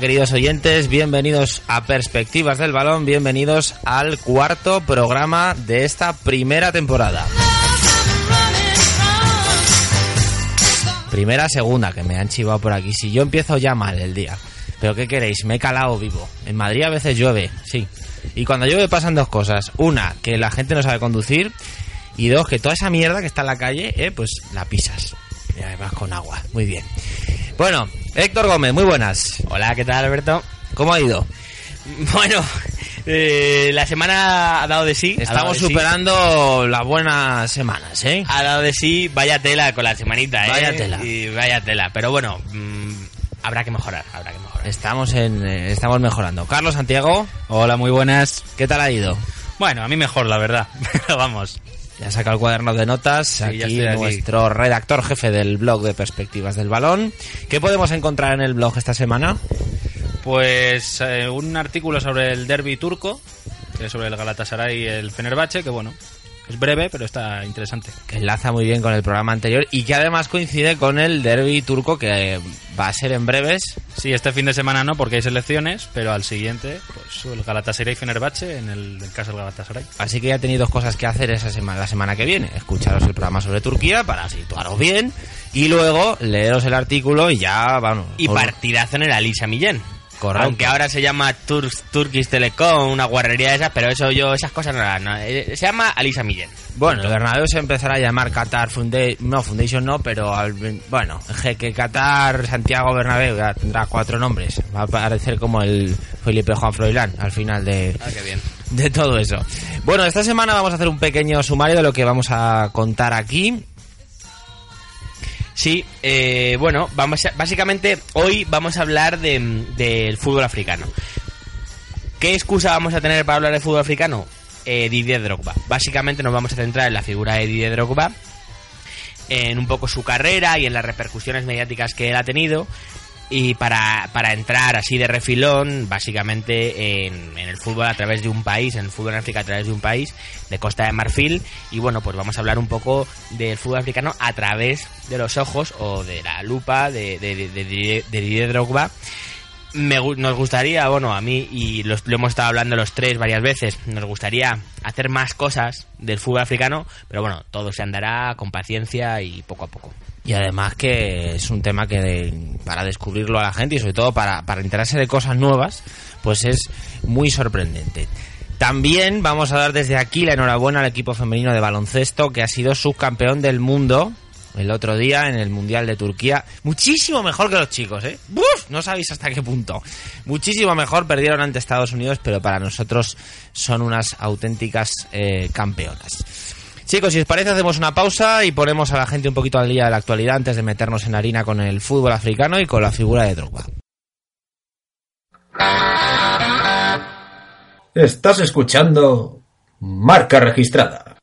Queridos oyentes, bienvenidos a Perspectivas del Balón, bienvenidos al cuarto programa de esta primera temporada. Primera, segunda, que me han chivado por aquí. Si yo empiezo ya mal el día. Pero ¿qué queréis? Me he calado vivo. En Madrid a veces llueve, sí. Y cuando llueve pasan dos cosas. Una, que la gente no sabe conducir. Y dos, que toda esa mierda que está en la calle, eh, pues la pisas. Y además con agua. Muy bien. Bueno, Héctor Gómez, muy buenas. Hola, ¿qué tal, Alberto? ¿Cómo ha ido? Bueno, eh, la semana ha dado de sí. Estamos de sí. superando las buenas semanas, ¿eh? Ha dado de sí, vaya tela con la semanita, ¿eh? Vaya tela. Y vaya tela. Pero bueno, mm, habrá que mejorar, habrá que mejorar. Estamos en, eh, estamos mejorando. Carlos Santiago, Hola, muy buenas. ¿qué tal ha ido? Bueno, a mí mejor, la verdad. Pero vamos. Ya saca el cuaderno de notas. Sí, aquí nuestro redactor jefe del blog de Perspectivas del Balón. ¿Qué podemos encontrar en el blog esta semana? Pues eh, un artículo sobre el derby turco, que es sobre el Galatasaray y el Fenerbahce, que bueno, es breve, pero está interesante. Que enlaza muy bien con el programa anterior y que además coincide con el derby turco que va a ser en breves. Sí, este fin de semana no, porque hay selecciones, pero al siguiente, pues el Galatasaray Fenerbahce, en el, el caso del Galatasaray. Así que ya tenéis dos cosas que hacer esa semana, la semana que viene. Escucharos el programa sobre Turquía para situaros bien y luego leeros el artículo y ya, vamos. Y os- partidazo en el Alisa Millén. Correcto. Aunque ahora se llama Tur Turkish Telecom, una guarrería de esas, pero eso yo, esas cosas no las... no, eh, se llama Alisa Millén. Bueno, el Bernabéu se empezará a llamar Qatar Foundation, no, Foundation no, pero al- bueno, que Qatar Santiago Bernabéu ya tendrá cuatro nombres. Va a parecer como el Felipe Juan Froilán al final de, Ah, qué bien. de todo eso. Bueno, esta semana vamos a hacer un pequeño sumario de lo que vamos a contar aquí. Sí, eh, bueno, vamos a- básicamente hoy vamos a hablar de- del fútbol africano. ¿Qué excusa vamos a tener para hablar de fútbol africano? Eh, Didier Drogba. Básicamente nos vamos a centrar en la figura de Didier Drogba, en un poco su carrera y en las repercusiones mediáticas que él ha tenido. Y para, para entrar así de refilón, básicamente en, el fútbol a través de un país, en el fútbol en África a través de un país, de Costa de Marfil. Y bueno, pues vamos a hablar un poco del fútbol africano a través de los ojos o de la lupa de, de, Didier- Drogba. Me nos gustaría, bueno, a mí, y lo hemos estado hablando los tres varias veces, nos gustaría hacer más cosas del fútbol africano, pero bueno, todo se andará con paciencia y poco a poco. Y además que es un tema que para descubrirlo a la gente y sobre todo para, para enterarse de cosas nuevas, pues es muy sorprendente. También vamos a dar desde aquí la enhorabuena al equipo femenino de baloncesto que ha sido subcampeón del mundo el otro día en el Mundial de Turquía. Muchísimo mejor que los chicos, ¿eh? ¡Buf! No sabéis hasta qué punto. Muchísimo mejor, perdieron ante Estados Unidos, pero para nosotros son unas auténticas eh, campeonas. Chicos, si os parece, hacemos una pausa y ponemos a la gente un poquito al día de la actualidad antes de meternos en harina con el fútbol africano y con la figura de Drogba. Estás escuchando Marca Registrada.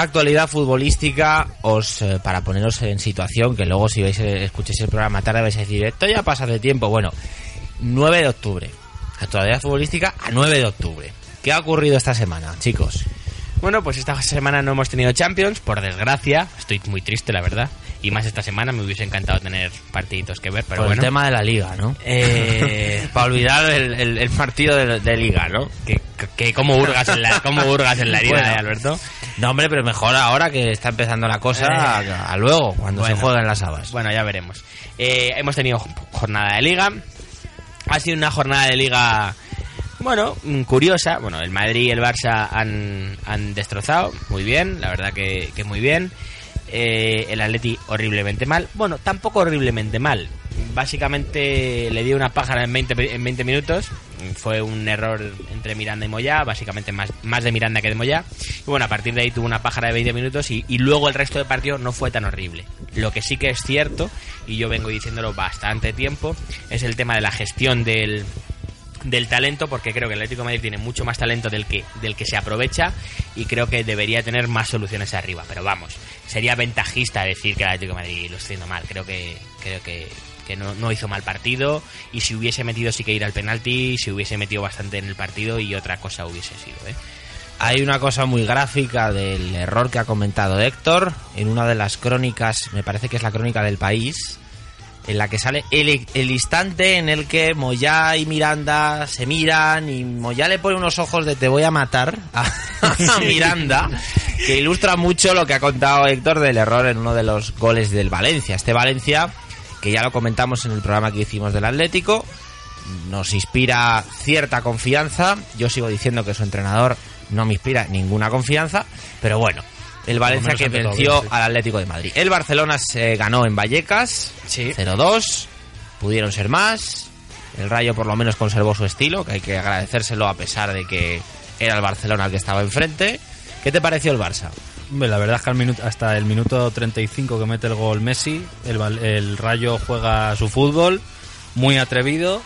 Actualidad futbolística, os eh, para poneros en situación, que luego si veis, eh, escuchéis el programa tarde vais a decir, esto ya pasa de tiempo. Bueno, 9 de octubre. Actualidad futbolística a 9 de octubre. ¿Qué ha ocurrido esta semana, chicos? Bueno, pues esta semana no hemos tenido Champions, por desgracia. Estoy muy triste, la verdad. Y más esta semana me hubiese encantado tener partiditos que ver, pero Por bueno. el tema de la liga, ¿no? Eh, para olvidar el, el- el partido de, de liga, ¿no? que, que como hurgas en la, como hurgas en la herida, Bueno. eh, Alberto. No, hombre, pero mejor ahora que está empezando la cosa Eh. a, a luego, cuando Bueno. se juegan las habas. Bueno, ya veremos. Hemos tenido jornada de liga. Ha sido una jornada de liga, bueno, curiosa. Bueno, el Madrid y el Barça han, han destrozado. Muy bien, la verdad que, que muy bien. Eh, el Atleti horriblemente mal. Bueno, tampoco horriblemente mal. Básicamente le dio una pájara en 20, pe- en 20 minutos. Fue un error entre Miranda y Moyá, básicamente más, más de Miranda que de Moyá. Y bueno, a partir de ahí tuvo una pájara de 20 minutos y, y luego el resto del partido no fue tan horrible. Lo que sí que es cierto, y yo vengo diciéndolo bastante tiempo, es el tema de la gestión del, del talento porque creo que el Atlético Madrid tiene mucho más talento del que del que se aprovecha y creo que debería tener más soluciones arriba pero vamos sería ventajista decir que el Atlético Madrid lo está haciendo mal creo que creo que, que no, no hizo mal partido y si hubiese metido sí que ir al penalti si hubiese metido bastante en el partido y otra cosa hubiese sido ¿eh? Hay una cosa muy gráfica del error que ha comentado Héctor en una de las crónicas, me parece que es la crónica del país, en la que sale el, el instante en el que Moyá y Miranda se miran y Moyá le pone unos ojos de te voy a matar a, a Miranda, que ilustra mucho lo que ha contado Héctor del error en uno de los goles del Valencia. Este Valencia, que ya lo comentamos en el programa que hicimos del Atlético, nos inspira cierta confianza. Yo sigo diciendo que su entrenador no me inspira ninguna confianza, pero bueno, el Valencia que todo, venció sí. al Atlético de Madrid. El Barcelona se ganó en Vallecas, Sí. 0-2, pudieron ser más. El Rayo por lo menos conservó su estilo, que hay que agradecérselo a pesar de que era el Barcelona el que estaba enfrente. ¿Qué te pareció el Barça? La verdad es que al minuto, hasta el minuto 35 que mete el gol Messi, el Rayo juega su fútbol, muy atrevido,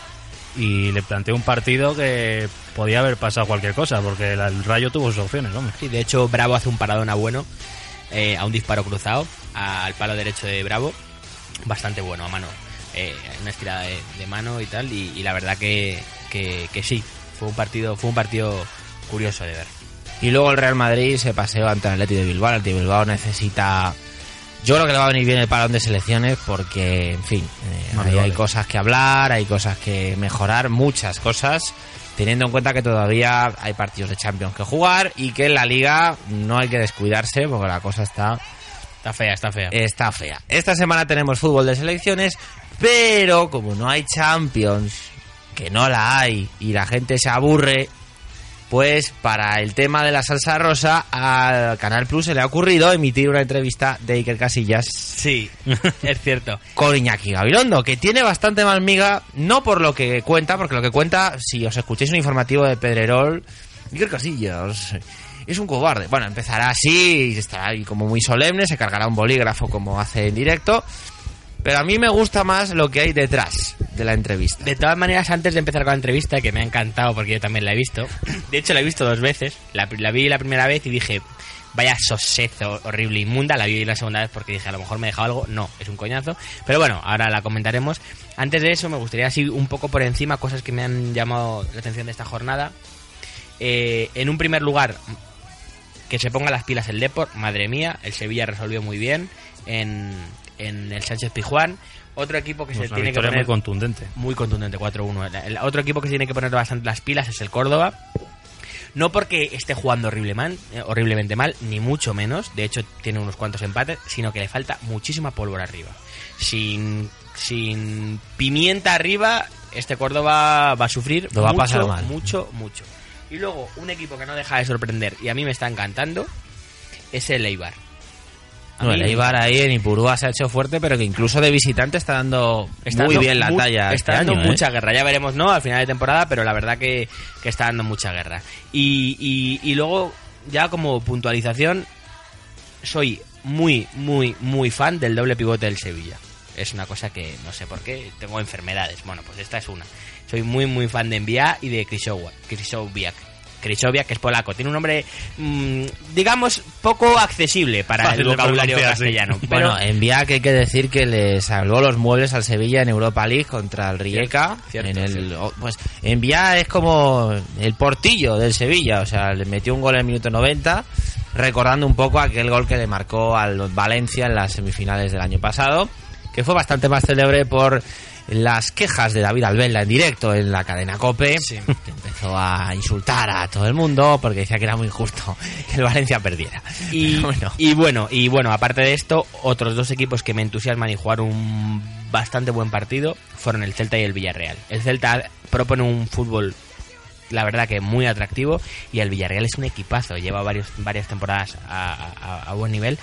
y le planteó un partido que podía haber pasado cualquier cosa, porque el Rayo tuvo sus opciones, hombre. Sí, de hecho Bravo hace un paradona bueno eh, a un disparo cruzado al palo derecho de Bravo bastante bueno a mano eh, una estirada de, de mano y tal y, y la verdad que, que, que sí fue un partido fue un partido curioso de ver Y luego el Real Madrid se paseó ante el Atlético de Bilbao. El Atlético de Bilbao necesita... Yo creo que le va a venir bien el parón de selecciones porque, en fin, eh, hay vale. cosas que hablar, hay cosas que mejorar, muchas cosas, teniendo en cuenta que todavía hay partidos de Champions que jugar y que en la Liga no hay que descuidarse porque la cosa está está fea está fea está fea. Esta semana tenemos fútbol de selecciones, pero como no hay Champions, que no la hay y la gente se aburre, pues para el tema de la salsa rosa al Canal Plus se le ha ocurrido emitir una entrevista de Iker Casillas. Sí es cierto. Con Iñaki Gabilondo, que tiene bastante más miga, no por lo que cuenta, porque lo que cuenta, si os escucháis un informativo de Pedrerol, Iker Casillas es un cobarde. Bueno, empezará así, estará ahí como muy solemne, se cargará un bolígrafo como hace en directo, pero a mí me gusta más lo que hay detrás de la entrevista. De todas maneras, antes de empezar con la entrevista, que me ha encantado porque yo también la he visto, de hecho la he visto dos veces, la, vi la primera vez y dije, vaya sosezo horrible, inmunda, la vi la segunda vez porque dije, a lo mejor me he dejado algo, no, es un coñazo, pero bueno, ahora la comentaremos. Antes de eso, me gustaría así un poco por encima cosas que me han llamado la atención de esta jornada. Eh, en un primer lugar, que se ponga las pilas el Deport, madre mía, el Sevilla resolvió muy bien en, en el Sánchez Pijuán. Otro equipo que Pues se tiene que poner muy contundente. muy contundente, 4-1. El- El otro equipo que tiene que poner bastante las pilas es el Córdoba. No porque esté jugando horrible mal- eh, horriblemente mal, ni mucho menos. De hecho, tiene unos cuantos empates, sino que le falta muchísima pólvora arriba. Sin, sin pimienta arriba, este Córdoba va a sufrir Lo va a mucho, pasar mal. mucho, mucho. Y luego, un equipo que no deja de sorprender y a mí me está encantando es el Eibar. A No, el Eibar ahí en Ipurúa se ha hecho fuerte, pero que incluso de visitante está dando Está muy dando bien la talla. Está este dando año, ¿eh? mucha guerra. Ya veremos, ¿no? Al final de temporada, pero la verdad que, que está dando mucha guerra. Y, y, y luego, ya como puntualización, soy muy, muy, muy fan del doble pivote del Sevilla. Es una cosa que no sé por qué, tengo enfermedades. Bueno, pues esta es una. Soy muy, muy fan de Envía y de Krychowiak. Krychowiak. Krychowiak, que es polaco. Tiene un nombre, mm, digamos, poco accesible para Fácil el vocabulario sí. castellano. Pero, Bueno, en Vía que hay que decir que le salvó los muebles al Sevilla en Europa League contra el Rijeka. Cierto, en el, cierto. pues en Vía es como el portillo del Sevilla, o sea, le metió un gol en el minuto 90, recordando un poco aquel gol que le marcó al Valencia en las semifinales del año pasado, que fue bastante más célebre por las quejas de David Albella en directo en la cadena Cope, que empezó a insultar a todo el mundo porque decía que era muy injusto que el Valencia perdiera. Y bueno. bueno. y bueno, y bueno, aparte de esto, otros dos equipos que me entusiasman y jugaron un bastante buen partido fueron el Celta y el Villarreal. El Celta propone un fútbol, la verdad que muy atractivo, y el Villarreal es un equipazo, lleva varios, varias temporadas a, a- a buen nivel.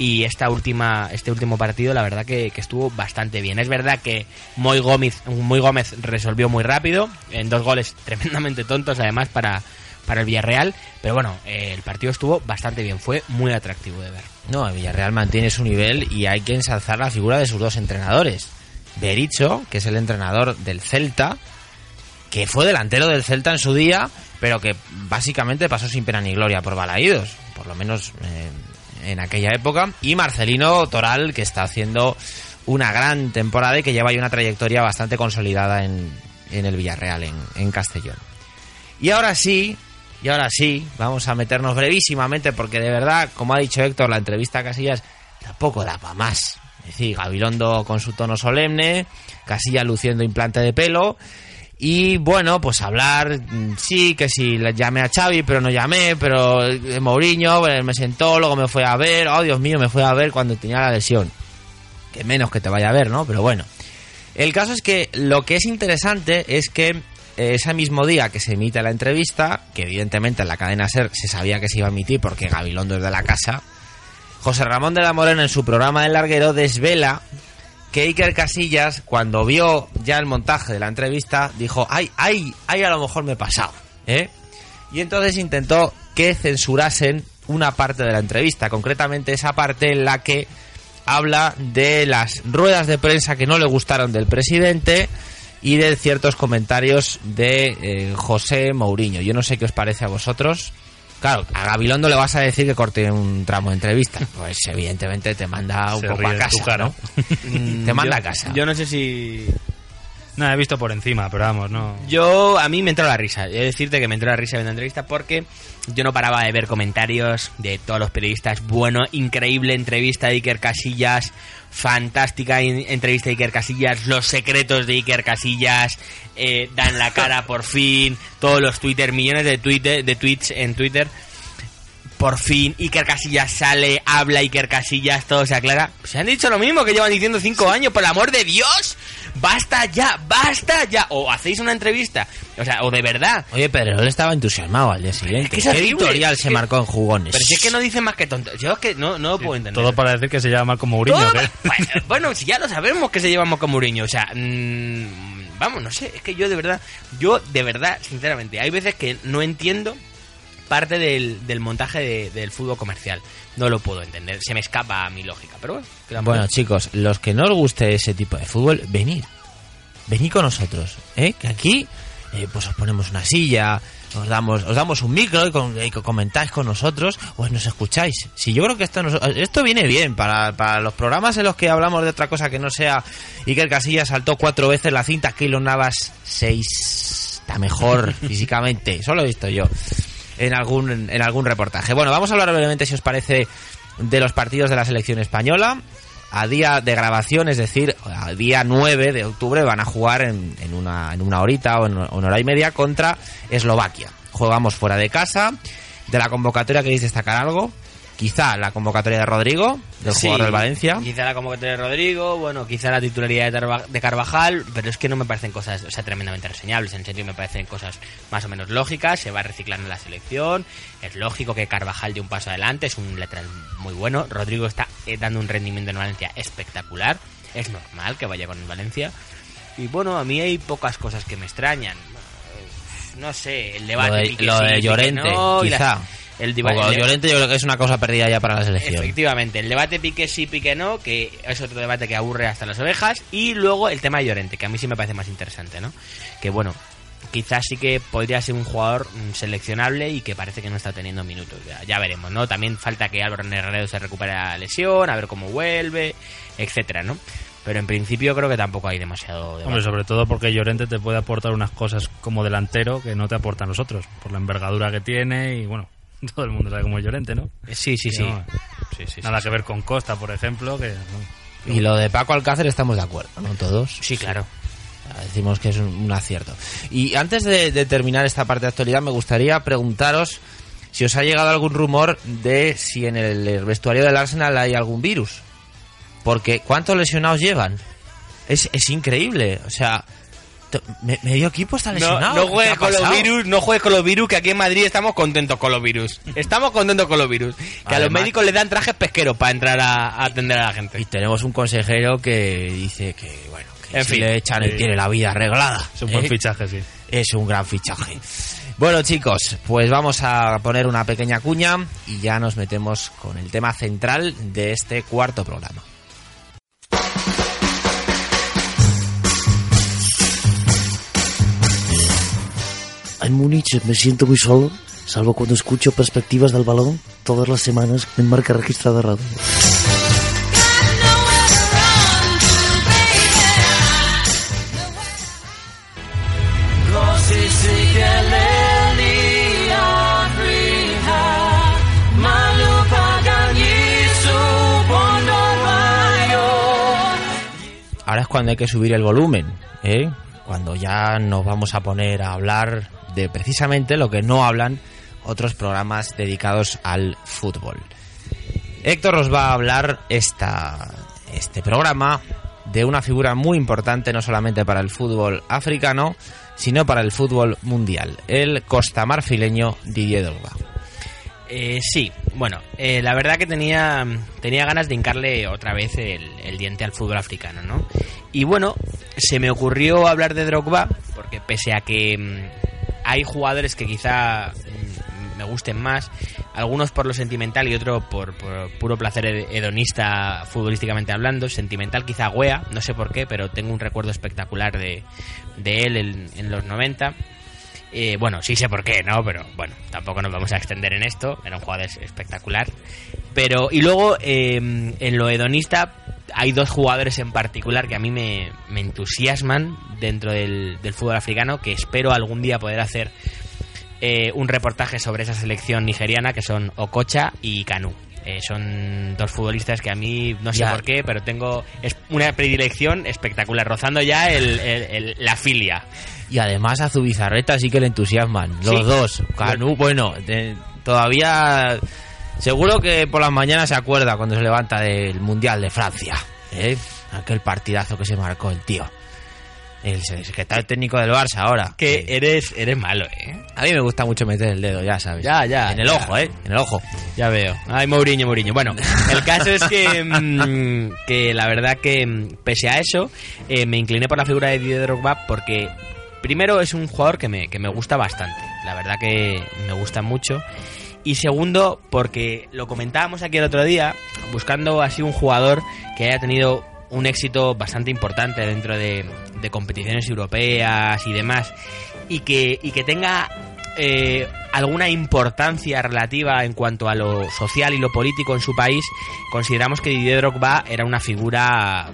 Y esta última este último partido la verdad que, estuvo bastante bien es verdad que Moy Gómez resolvió muy rápido en dos goles tremendamente tontos además para para el Villarreal pero bueno eh, el partido estuvo bastante bien fue muy atractivo de ver No, el Villarreal mantiene su nivel y hay que ensalzar la figura de sus dos entrenadores. Bericho, que es el entrenador del Celta, que fue delantero del Celta en su día, pero que básicamente pasó sin pena ni gloria por Balaídos, por lo menos eh, en aquella época. Y Marcelino Toral, que está haciendo una gran temporada y que lleva ya una trayectoria bastante consolidada en, en el Villarreal, en, en Castellón. Y ahora sí, y ahora sí, vamos a meternos brevísimamente porque de verdad, como ha dicho Héctor, la entrevista a Casillas tampoco da para más. Es decir, Gabilondo con su tono solemne, Casillas luciendo implante de pelo y bueno, pues hablar, mm, sí, que si le llamé a Xavi, pero no llamé, pero eh, Mourinho eh, me sentó, luego me fue a ver, oh Dios mío, me fue a ver cuando tenía la lesión. Que menos que te vaya a ver, ¿no? Pero bueno. El caso es que lo que es interesante es que eh, ese mismo día que se emite la entrevista, que evidentemente en la cadena SER se sabía que se iba a emitir porque Gabilondo es de la casa, José Ramón de la Morena en su programa del larguero desvela que Iker Casillas, cuando vio ya el montaje de la entrevista, dijo, ay, ay, ay, a lo mejor me he pasado, ¿eh? Y entonces intentó que censurasen una parte de la entrevista, concretamente esa parte en la que habla de las ruedas de prensa que no le gustaron del presidente y de ciertos comentarios de eh, José Mourinho. Yo no sé qué os parece a vosotros. Claro, a Gabilondo le vas a decir que corte un tramo de entrevista. Pues evidentemente te manda un Se poco a tu casa, cara. ¿no? te manda yo, a casa. yo no sé si Nada, he visto por encima, pero vamos, no. Yo, a mí me entró la risa. He de decirte que me entró la risa viendo la entrevista porque yo no paraba de ver comentarios de todos los periodistas. Bueno, increíble entrevista de Iker Casillas. Fantástica entrevista de Iker Casillas. Los secretos de Iker Casillas. eh, dan la cara por fin. Todos los Twitter, millones de, Twitter, de tweets en Twitter. Por fin, Iker Casillas sale, habla Iker Casillas, todo se aclara. Se han dicho lo mismo que llevan diciendo cinco años, por el amor de Dios. Basta ya, basta ya. O hacéis una entrevista. O sea, o de verdad. Oye, pero él estaba entusiasmado al día siguiente. que ¿Qué editorial se que- marcó en jugones? Pero si es que no dicen más que tonto. Yo es que no, no lo puedo entender. Todo para decir que se llama Marco Mourinho. ¿qué? bueno, si ya lo sabemos que se lleva con Mourinho. O sea, mm, vamos, no sé. Es que yo de verdad, yo de verdad, sinceramente, hay veces que no entiendo parte del, del montaje de- del fútbol comercial. No lo puedo entender. Se me escapa a mi lógica. Pero bueno, ¿qué le vamos a Bueno, chicos, los que no os guste ese tipo de fútbol, venid. Venid con nosotros, ¿eh? Que aquí, eh, pues os ponemos una silla, os damos, os damos un micro y, con- y comentáis con nosotros, o nos escucháis. Si yo creo que esto, nos- esto viene bien para, para los programas en los que hablamos de otra cosa que no sea Iker Casillas saltó cuatro veces la cinta, Keylor Navas seis. Está mejor físicamente, eso lo he visto yo en algún, en algún reportaje. Bueno, vamos a hablar brevemente, si os parece, de los partidos de la selección española. A día de grabación, es decir, a día 9 de octubre van a jugar en, en una, en una horita o en una hora y media contra Eslovaquia. Jugamos fuera de casa. De la convocatoria, ¿queréis destacar algo? Quizá la convocatoria de Rodrigo, del Sí, jugador del Valencia. Quizá la convocatoria de Rodrigo, bueno, quizá la titularidad de, Carvajal, pero es que no me parecen cosas, o sea, tremendamente reseñables. En serio, me parecen cosas más o menos lógicas. Se va reciclando la selección. Es lógico que Carvajal dé un paso adelante, es un lateral muy bueno. Rodrigo está eh, dando un rendimiento en Valencia espectacular. Es normal que vaya con el Valencia. Y bueno, a mí hay pocas cosas que me extrañan. No sé, el debate. Lo de, lo de Llorente, no, quizá. El O deba- con el- Llorente yo creo que es una cosa perdida ya para la selección. Efectivamente, el debate pique sí, pique no, que es otro debate que aburre hasta las ovejas. Y luego el tema de Llorente, que a mí sí me parece más interesante, ¿no? Que bueno, quizás sí que podría ser un jugador mm, seleccionable y que parece que no está teniendo minutos. Ya, ya veremos, ¿no? También falta que Álvaro Negredo se recupere la lesión, a ver cómo vuelve, etcétera, ¿no? Pero en principio creo que tampoco hay demasiado debate. Hombre, sobre todo porque Llorente te puede aportar unas cosas como delantero que no te aportan los otros, por la envergadura que tiene y bueno, todo el mundo sabe cómo es Llorente, ¿no? Sí, sí, sí. No, Sí, Nada sí. que ver con Costa, por ejemplo, que no. Y lo de Paco Alcácer estamos de acuerdo, ¿no? Todos. Sí, claro. Decimos que es un, un acierto. Y antes de, de terminar esta parte de actualidad, me gustaría preguntaros si os ha llegado algún rumor de si en el vestuario del Arsenal hay algún virus. Porque ¿cuántos lesionados llevan? Es, es increíble. O sea, medio equipo está lesionado. no ¿qué juegues con los virus, no juegues con los virus, que aquí en Madrid estamos contentos con los virus. Estamos contentos con los virus. Que a los médicos les dan trajes pesqueros para entrar a, a atender a la gente. Y tenemos un consejero que dice que, bueno, que En si fin. le echan, él Sí. tiene la vida arreglada. Es un buen ¿eh? fichaje, sí. Es un gran fichaje. Bueno, chicos, pues vamos a poner una pequeña cuña y ya nos metemos con el tema central de este cuarto programa. En Múnich me siento muy solo, salvo cuando escucho perspectivas del balón todas las semanas en marca registrada radio. Ahora es cuando hay que subir el volumen, ¿eh? Cuando ya nos vamos a poner a hablar de precisamente lo que no hablan otros programas dedicados al fútbol. Héctor os va a hablar esta, este programa de una figura muy importante no solamente para el fútbol africano, sino para el fútbol mundial, el costamarfileño Didier Drogba. Eh, sí, bueno, eh, la verdad que tenía, tenía ganas de hincarle otra vez el, el diente al fútbol africano, ¿no? Y bueno, se me ocurrió hablar de Drogba, porque pese a que mm, hay jugadores que quizá mm, me gusten más, algunos por lo sentimental y otro por, por puro placer hed- hedonista futbolísticamente hablando, sentimental quizá Wea, no sé por qué, pero tengo un recuerdo espectacular de, él en, en los 90. Bueno, sí sé por qué, ¿no? Pero bueno, tampoco nos vamos a extender en esto. Era un jugador es- espectacular. Pero, y luego, eh, en lo hedonista, hay dos jugadores en particular que a mí me, entusiasman dentro del, del fútbol africano, que espero algún día poder hacer eh, un reportaje sobre esa selección nigeriana, que son Okocha y Kanu. Eh, son dos futbolistas que a mí no sé Ya. por qué, pero tengo es una predilección espectacular, rozando ya el- el- el- la filia. Y además a Zubizarreta sí que le entusiasman, los Sí. dos. Canu, bueno, todavía seguro que por las mañanas se acuerda cuando se levanta del Mundial de Francia. ¿eh? Aquel partidazo que se marcó el tío. El secretario técnico del Barça ahora. Que eres, eres malo, ¿eh? A mí me gusta mucho meter el dedo, ya sabes. Ya, ya, En el ya. ojo, ¿eh? En el ojo. Ya veo. Ay, Mourinho, Mourinho. Bueno, el caso es que, mm, que la verdad que, mm, pese a eso, eh, me incliné por la figura de Didier Drogba porque, primero, es un jugador que me, que me gusta bastante. La verdad que me gusta mucho. Y segundo, porque lo comentábamos aquí el otro día, buscando así un jugador que haya tenido un éxito bastante importante dentro de, competiciones europeas y demás, y que, y que tenga eh, alguna importancia relativa en cuanto a lo social y lo político en su país, consideramos que Didier Drogba era una figura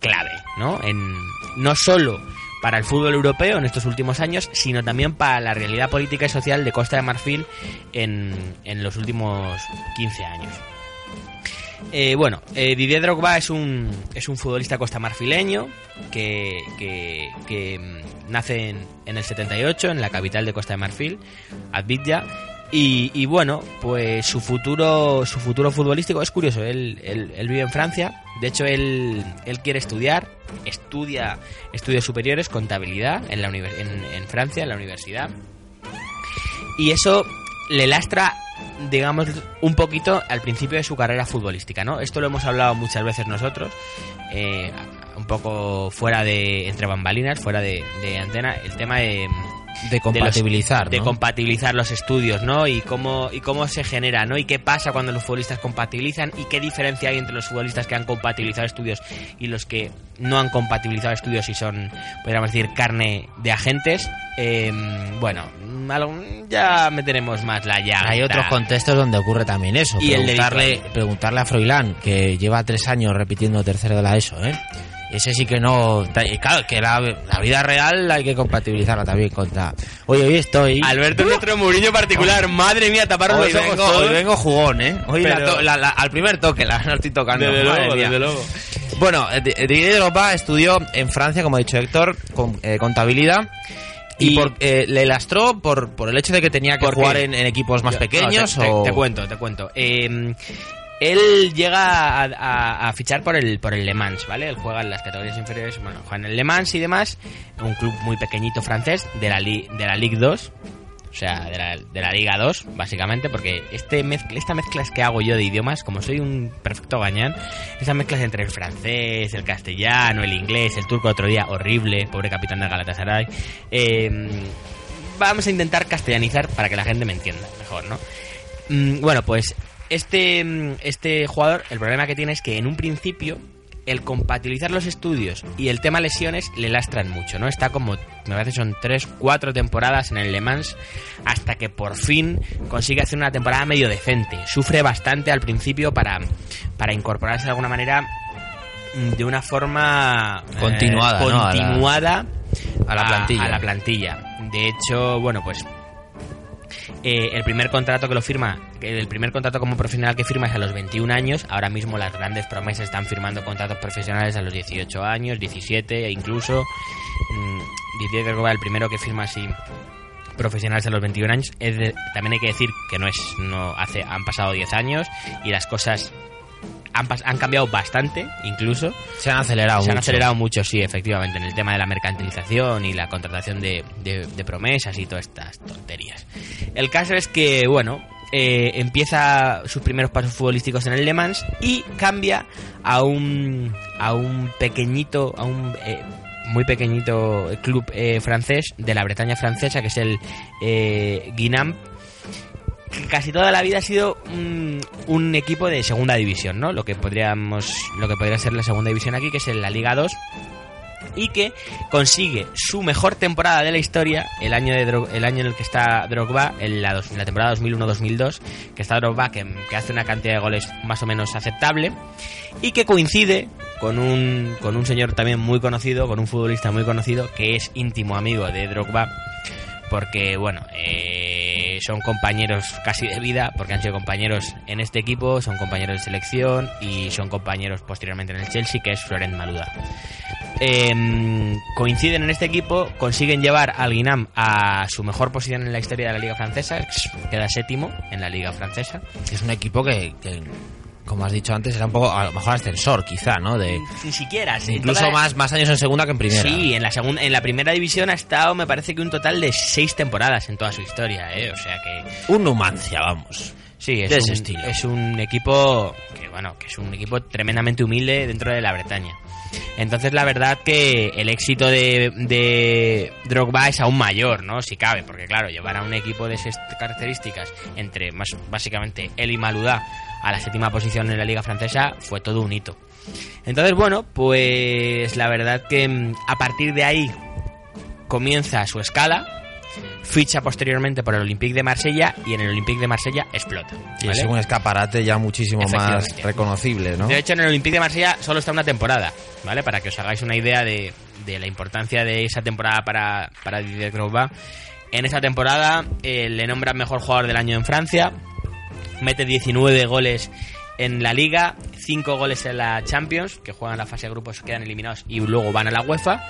clave, ¿no? En, no solo para el fútbol europeo en estos últimos años, sino también para la realidad política y social de Costa de Marfil en, en los últimos 15 años. Eh, bueno, eh, Didier Drogba es un, es un futbolista costamarfileño que, que, mm, nace en, en el 78 en la capital de Costa de Marfil, Abidjan. Y, bueno, pues su futuro, su futuro futbolístico es curioso. Él, él- vive en Francia. De hecho, él, él quiere estudiar, estudia estudios superiores, contabilidad en, la en, en Francia, en la universidad. Y eso le lastra, digamos, un poquito al principio de su carrera futbolística, ¿no? Esto lo hemos hablado muchas veces nosotros, eh, un poco fuera de, entre bambalinas, fuera de, de antena, el tema de... De compatibilizar, de ¿no? compatibilizar los estudios, ¿no? Y cómo, y cómo se genera, ¿no? Y qué pasa cuando los futbolistas compatibilizan y qué diferencia hay entre los futbolistas que han compatibilizado estudios y los que no han compatibilizado estudios y son, podríamos decir, carne de agentes. Eh, bueno, ya meteremos más la llave. Hay otros contextos donde ocurre también eso. Y preguntarle, preguntarle a Froilán, que lleva tres años repitiendo tercero de la ESO, ¿eh? Ese sí que no... Claro, que la, la vida real hay que compatibilizarla también contra... Oye, hoy estoy... Alberto es nuestro Mourinho particular. Madre mía, taparon los ojos vengo, hoy vengo jugón, ¿eh? Hoy la Pero- to- la- la- al primer toque la, la estoy tocando. Desde luego, desde luego. Bueno, eh, Di- Didier Drogba estudió en Francia, como ha dicho Héctor, con eh, contabilidad. Y, Y- por- eh, le lastró por, por el hecho de que tenía que jugar en, en equipos más Yo- pequeños no, te, te cuento, te cuento. Eh, él llega a, fichar por el, por el Le Mans, ¿vale? Él juega en las categorías inferiores, bueno, juega en el Le Mans y demás, un club muy pequeñito francés de la, de la Ligue 2, o sea, de la, Liga 2, básicamente, porque este mezcla, esta mezclas que hago yo de idiomas, como soy un perfecto gañán, esas mezclas entre el francés, el castellano, el inglés, el turco otro día, horrible, pobre capitán de Galatasaray, eh, vamos a intentar castellanizar para que la gente me entienda mejor, ¿no? Mm, bueno, pues este, mm, este jugador, el problema que tiene es que en un principio el compatibilizar los estudios y el tema lesiones le lastran mucho, ¿no? Está como, me parece son 3, 4 temporadas en el Le Mans hasta que por fin consigue hacer una temporada medio decente. Sufre bastante al principio para, para incorporarse de alguna manera mm, de una forma eh, Continuada, ¿no? A la- continuada a la plantilla. a la plantilla. De hecho, bueno, pues eh, el primer contrato que lo firma, el primer contrato como profesional que firma es a los 21 años. Ahora mismo las grandes promesas están firmando contratos profesionales a los 18 años, 17 e incluso. mm, Didier Drogba, el primero que firma así profesionales a los 21 años. Es de- también hay que decir que no es, no hace, han pasado 10 años y las cosas han, han cambiado bastante, incluso. Se han acelerado Se han acelerado mucho, sí, efectivamente, en el tema de la mercantilización y la contratación de, de- de promesas y todas estas tonterías. El caso es que, bueno, eh, empieza sus primeros pasos futbolísticos en el Le Mans y cambia a un, a un pequeñito, a un eh, muy pequeñito club eh, francés de la Bretaña francesa, que es el eh, Guinamp, casi toda la vida ha sido un, un equipo de segunda división, ¿no? Lo que podríamos, lo que podría ser la segunda división aquí, que es la Liga 2 y que consigue su mejor temporada de la historia el año de el año en el que está Drogba en la, dos- en la temporada 2001-2002 que está Drogba que, que hace una cantidad de goles más o menos aceptable y que coincide con un con un señor también muy conocido con un futbolista muy conocido que es íntimo amigo de Drogba porque bueno eh, son compañeros casi de vida porque han sido compañeros en este equipo son compañeros de selección y son compañeros posteriormente en el Chelsea que es Florent Maluda Em, coinciden en este equipo, consiguen llevar al Guinam a su mejor posición en la historia de la Liga Francesa, queda séptimo en la Liga Francesa. Es un equipo que, que, como has dicho antes, era un poco, a lo mejor ascensor, quizá, ¿no? De, Ni siquiera, sí, incluso más, más años en segunda que en primera. Sí, en la segunda, en la primera división ha estado, me parece que un total de seis temporadas en toda su historia, ¿eh? O sea que Un Numancia, vamos. Sí, es de ese un, estilo. es un equipo que bueno, que es un equipo tremendamente humilde dentro de la Bretaña. Entonces la verdad que el éxito de, de Drogba es aún mayor, ¿no? Si cabe, porque claro, llevar a un equipo de esas características entre más básicamente él y Maludá a la séptima posición en la liga francesa fue todo un hito. Entonces bueno, pues la verdad que mm, a partir de ahí comienza su escala, ficha posteriormente por el Olympique de Marsella y en el Olympique de Marsella explota. Y ¿vale? es un escaparate ya muchísimo más reconocible, ¿no? De hecho, en el Olympique de Marsella solo está una temporada, ¿vale? Para que os hagáis una idea de, de la importancia de esa temporada para, para Didier Drogba. En esa temporada eh, le nombran mejor jugador del año en Francia, mete 19 goles en la Liga, 5 goles en la Champions, que juegan la fase de grupos, quedan eliminados y luego van a la UEFA.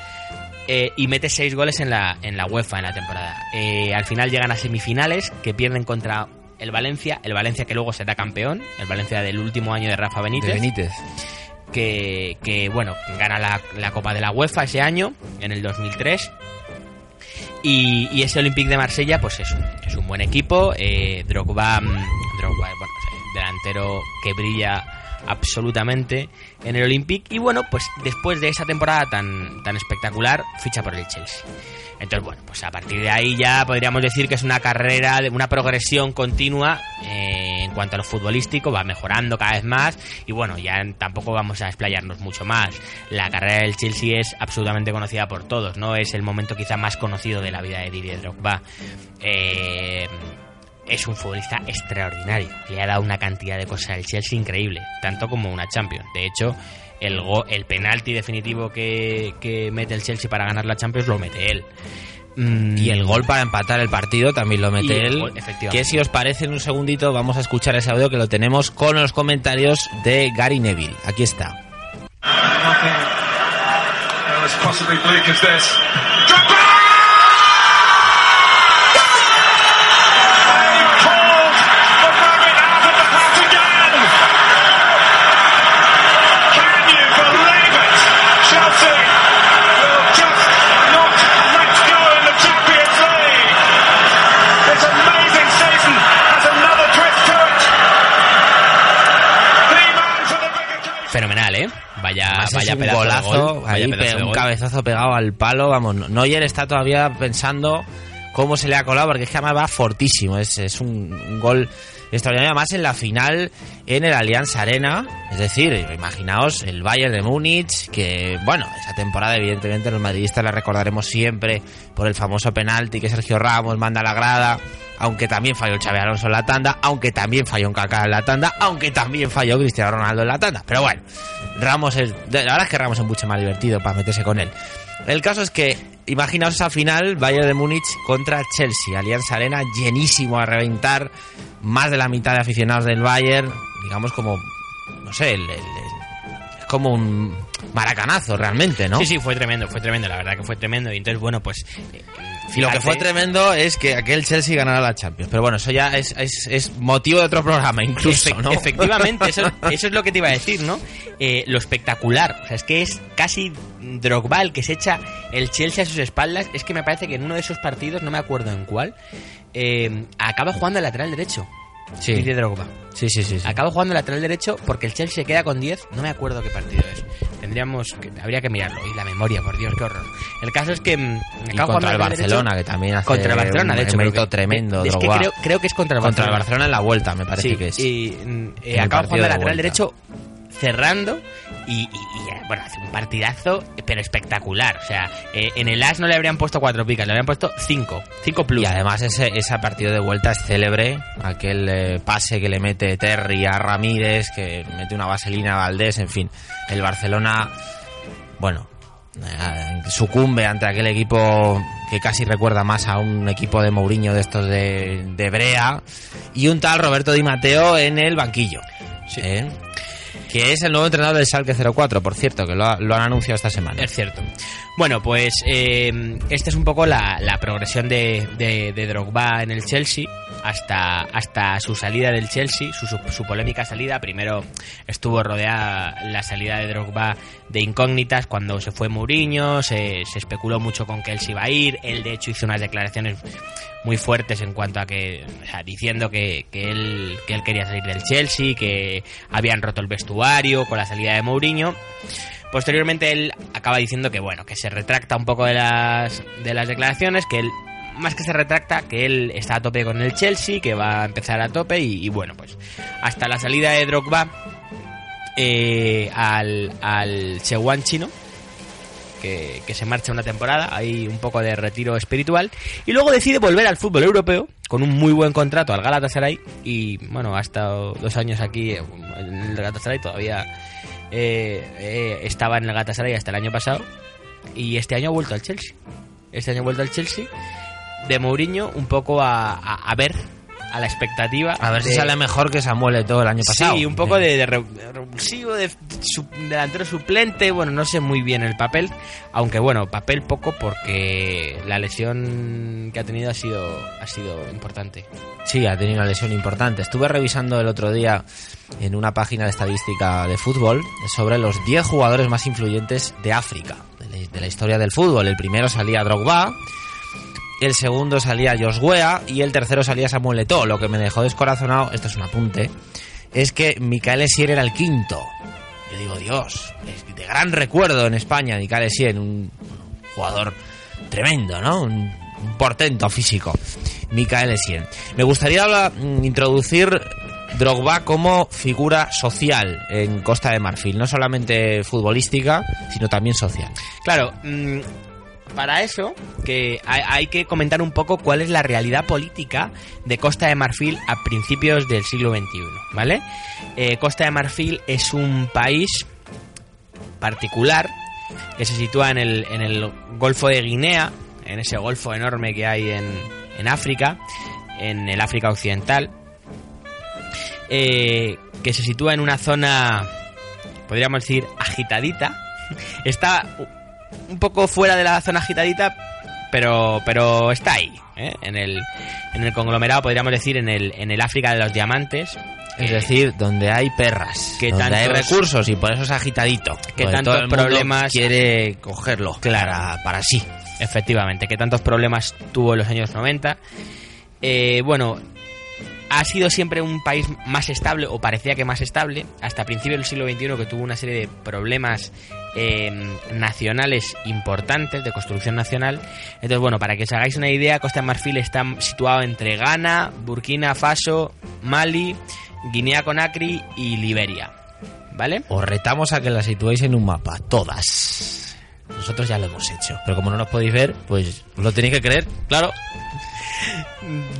Eh, y mete 6 goles en la, en la UEFA en la temporada. Eh, al final llegan a semifinales que pierden contra el Valencia, el Valencia que luego será campeón, el Valencia del último año de Rafa Benítez De Benítez. que, que, bueno, gana la, la Copa de la UEFA ese año, en el 2003. Y, y ese Olympique de Marsella, pues es un, es un buen equipo. Eh, Drogba, mm, Drogba, bueno, pues, delantero que brilla absolutamente en el Olympique. Y bueno, pues después de esa temporada tan, tan espectacular, ficha por el Chelsea. Entonces, bueno, pues a partir de ahí ya podríamos decir que es una carrera, de una progresión continua eh, en cuanto a lo futbolístico, va mejorando cada vez más y bueno, ya tampoco vamos a explayarnos mucho más. La carrera del Chelsea es absolutamente conocida por todos, ¿no? Es el momento quizá más conocido de la vida de Didier Drogba. Eh, es un futbolista extraordinario. Le ha dado una cantidad de cosas al Chelsea increíble, tanto como una Champions. De hecho, el, go- el penalti definitivo que, que mete el Chelsea para ganar la Champions lo mete él. Mm, Y el gol para empatar el partido también lo mete él. gol. Que si os parece en un segundito vamos a escuchar ese audio que lo tenemos con los comentarios de Gary Neville. Aquí está. Vaya un golazo, ahí, un cabezazo pegado al palo. Vamos, Neuer está todavía pensando cómo se le ha colado, porque es que además va fortísimo. Es, es un, un gol extraordinario. Además, en la final, en el Allianz Arena, es decir, imaginaos el Bayern de Múnich, que, bueno, esa temporada, evidentemente, los madridistas la recordaremos siempre por el famoso penalti que Sergio Ramos manda a la grada. Aunque también falló Xavi Alonso en la tanda, aunque también falló Kaká en la tanda, aunque también falló Cristiano Ronaldo en la tanda. Pero bueno, Ramos es, la verdad es que Ramos es mucho más divertido para meterse con él. El caso es que, imaginaos esa final, Bayern de Múnich contra Chelsea, Alianza Arena llenísimo a reventar, más de la mitad de aficionados del Bayern, digamos como, no sé, el- es como un maracanazo realmente, ¿no? Sí, sí, fue tremendo, fue tremendo, la verdad que fue tremendo. Y entonces, bueno, pues. eh, Y lo que fue tremendo es que aquel Chelsea ganara la Champions. Pero bueno, eso ya es, es, es motivo de otro programa, incluso, Efe- ¿no? Efectivamente, eso, eso es lo que te iba a decir, ¿no? Eh, lo espectacular, o sea, es que es casi Drogba el que se echa el Chelsea a sus espaldas. Es que me parece que en uno de esos partidos, no me acuerdo en cuál, eh, acaba jugando el lateral derecho. Sí. Drogba. Sí, sí, sí. sí. Acaba jugando lateral derecho porque el Chelsea se queda con 10. No me acuerdo qué partido es. Tendríamos que, habría que mirarlo. Y la memoria, por Dios, qué horror. El caso es que mm, Y contra el derecho- Barcelona, que también hace Contra el Barcelona, un de hecho. mérito creo que- tremendo, Es que creo, creo que es contra el Contra el Barcelona. Barcelona en la vuelta, me parece Sí, que es. y mm, eh, partido jugando de lateral vuelta. derecho cerrando y, y- y, eh, bueno, hace un partidazo, pero espectacular. O sea, eh, en el As no le habrían puesto cuatro picas, le habrían puesto cinco. Cinco plus. Y además ese, ese partido de vuelta es célebre, aquel eh, pase que le mete Terry a Ramírez, que mete una vaselina a Valdés, en fin. El Barcelona, bueno, sucumbe ante aquel equipo que casi recuerda más a un equipo de Mourinho de estos de, de Brea, y un tal Roberto Di Matteo en el banquillo. ¿eh? Que es el nuevo entrenador del Schalke 04, por cierto, que lo, ha- lo han anunciado esta semana. Es cierto. Bueno, pues eh, esta es un poco la, la progresión de, de, de Drogba en el Chelsea hasta, hasta su salida del Chelsea, su, su, su polémica salida. Primero estuvo rodeada la salida de Drogba de incógnitas cuando se fue Mourinho, se, se especuló mucho con que él se iba a ir, él de hecho hizo unas declaraciones muy fuertes en cuanto a que, o sea, diciendo que, que él, que él quería salir del Chelsea, que habían roto el vestuario con la salida de Mourinho. Posteriormente él acaba diciendo que bueno, que se retracta un poco de las de las declaraciones, que él más que se retracta, que él está a tope con el Chelsea, que va a empezar a tope y, bueno, pues hasta la salida de Drogba eh, al al Chewan chino que, que se marcha una temporada, hay un poco de retiro espiritual, y luego decide volver al fútbol europeo con un muy buen contrato al Galatasaray, y bueno, ha estado dos años aquí en el Galatasaray, todavía eh, eh, estaba en el Galatasaray hasta el año pasado, y este año ha vuelto al Chelsea. Este año ha vuelto al Chelsea, de Mourinho, un poco a, ver, a la expectativa. A ver si de- sale mejor que Samuel todo el año pasado. Sí, un poco de, de de revulsivo, de su- delantero suplente. Bueno, no sé muy bien el papel. Aunque bueno, papel poco porque la lesión que ha tenido ha sido, ha sido importante. Sí, ha tenido una lesión importante. Estuve revisando el otro día en una página de estadística de fútbol sobre los 10 jugadores más influyentes de África, de la, de la historia del fútbol. El primero salía Drogba, el segundo salía Josué y el tercero salía Samuel Eto'o. Lo que me dejó descorazonado, esto es un apunte, es que Micael Esier era el quinto. Yo digo, Dios, es de gran recuerdo en España, Micael Esier, un jugador tremendo, ¿no? Un, portento físico. Micael Essien. Me gustaría mm, introducir Drogba como figura social en Costa de Marfil, no solamente futbolística, sino también social. Claro, mm, para eso que hay, que comentar un poco cuál es la realidad política de Costa de Marfil a principios del siglo XXI, ¿vale? Eh, Costa de Marfil es un país particular que se sitúa en el, en el Golfo de Guinea, en ese golfo enorme que hay en, en África, en el África Occidental, eh, que se sitúa en una zona, podríamos decir, agitadita. Está un poco fuera de la zona agitadita, pero, pero está ahí, ¿eh? en, el, en el conglomerado, podríamos decir, en el, en el África de los diamantes. Es Eh, decir, donde hay perras, que donde hay tantos- recursos y por eso es agitadito. que tantos todo el mundo problemas- quiere cogerlo para, para sí. Efectivamente, que tantos problemas tuvo en los años 90. Eh, bueno, ha sido siempre un país más estable, o parecía que más estable, hasta principios del siglo XXI que tuvo una serie de problemas eh, nacionales importantes, de construcción nacional. Entonces, bueno, para que os hagáis una idea, Costa de Marfil está situado entre Ghana, Burkina Faso, Mali, Guinea Conakry y Liberia. ¿Vale? Os retamos a que las situéis en un mapa, todas. Nosotros ya lo hemos hecho, pero como no nos podéis ver, pues lo tenéis que creer, claro.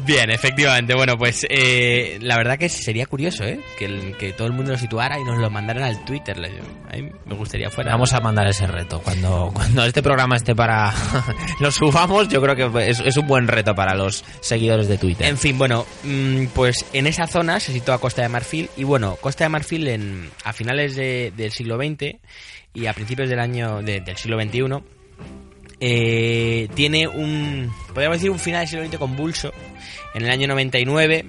Bien, efectivamente. Bueno, pues eh, la verdad que sería curioso, ¿eh? Que, el- que todo el mundo lo situara y nos lo mandaran al Twitter. A mí me gustaría fuera. Vamos a mandar ese reto. Cuando, cuando este programa esté para... lo subamos, yo creo que es, es un buen reto para los seguidores de Twitter. En fin, bueno, mm, pues en esa zona se sitúa Costa de Marfil y bueno, Costa de Marfil en, a finales de- del siglo XX y a principios del año de- del siglo XXI eh, tiene un, podríamos decir, un final del siglo XX convulso. En el año 99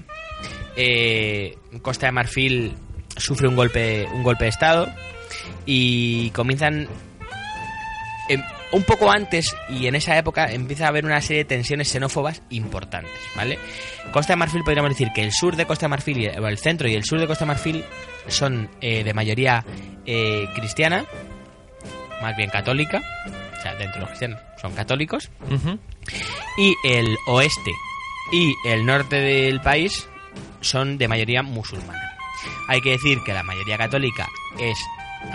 eh, Costa de Marfil sufre un golpe, un golpe de estado y comienzan em, un poco antes y en esa época empieza a haber una serie de tensiones xenófobas importantes, ¿vale? Costa de Marfil podríamos decir que el sur de Costa de Marfil, el centro y el sur de Costa de Marfil son eh, de mayoría eh, cristiana, más bien católica, o sea, dentro de los cristianos son católicos, y el oeste y el norte del país son de mayoría musulmana. Hay que decir que la mayoría católica es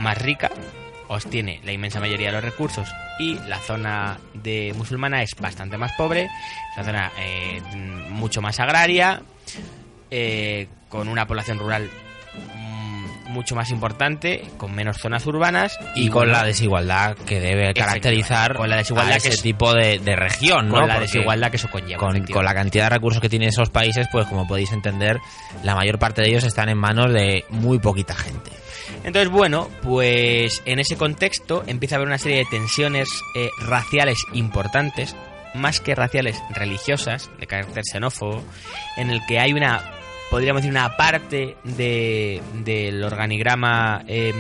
más rica, obtiene la inmensa mayoría de los recursos y la zona de musulmana es bastante más pobre, es una zona eh, mucho más agraria, eh, con una población rural mucho más importante, con menos zonas urbanas Y con bueno, la desigualdad que debe caracterizar Con la desigualdad a que ese es- tipo de, de región, ¿no? con la Porque desigualdad que eso conlleva. Con la cantidad de recursos que tienen esos países, pues como podéis entender, la mayor parte de ellos están en manos de muy poquita gente. Entonces, bueno, pues en ese contexto empieza a haber una serie de tensiones eh, raciales importantes, más que raciales religiosas, de carácter xenófobo, en el que hay una, podríamos decir, una parte de, del organigrama em,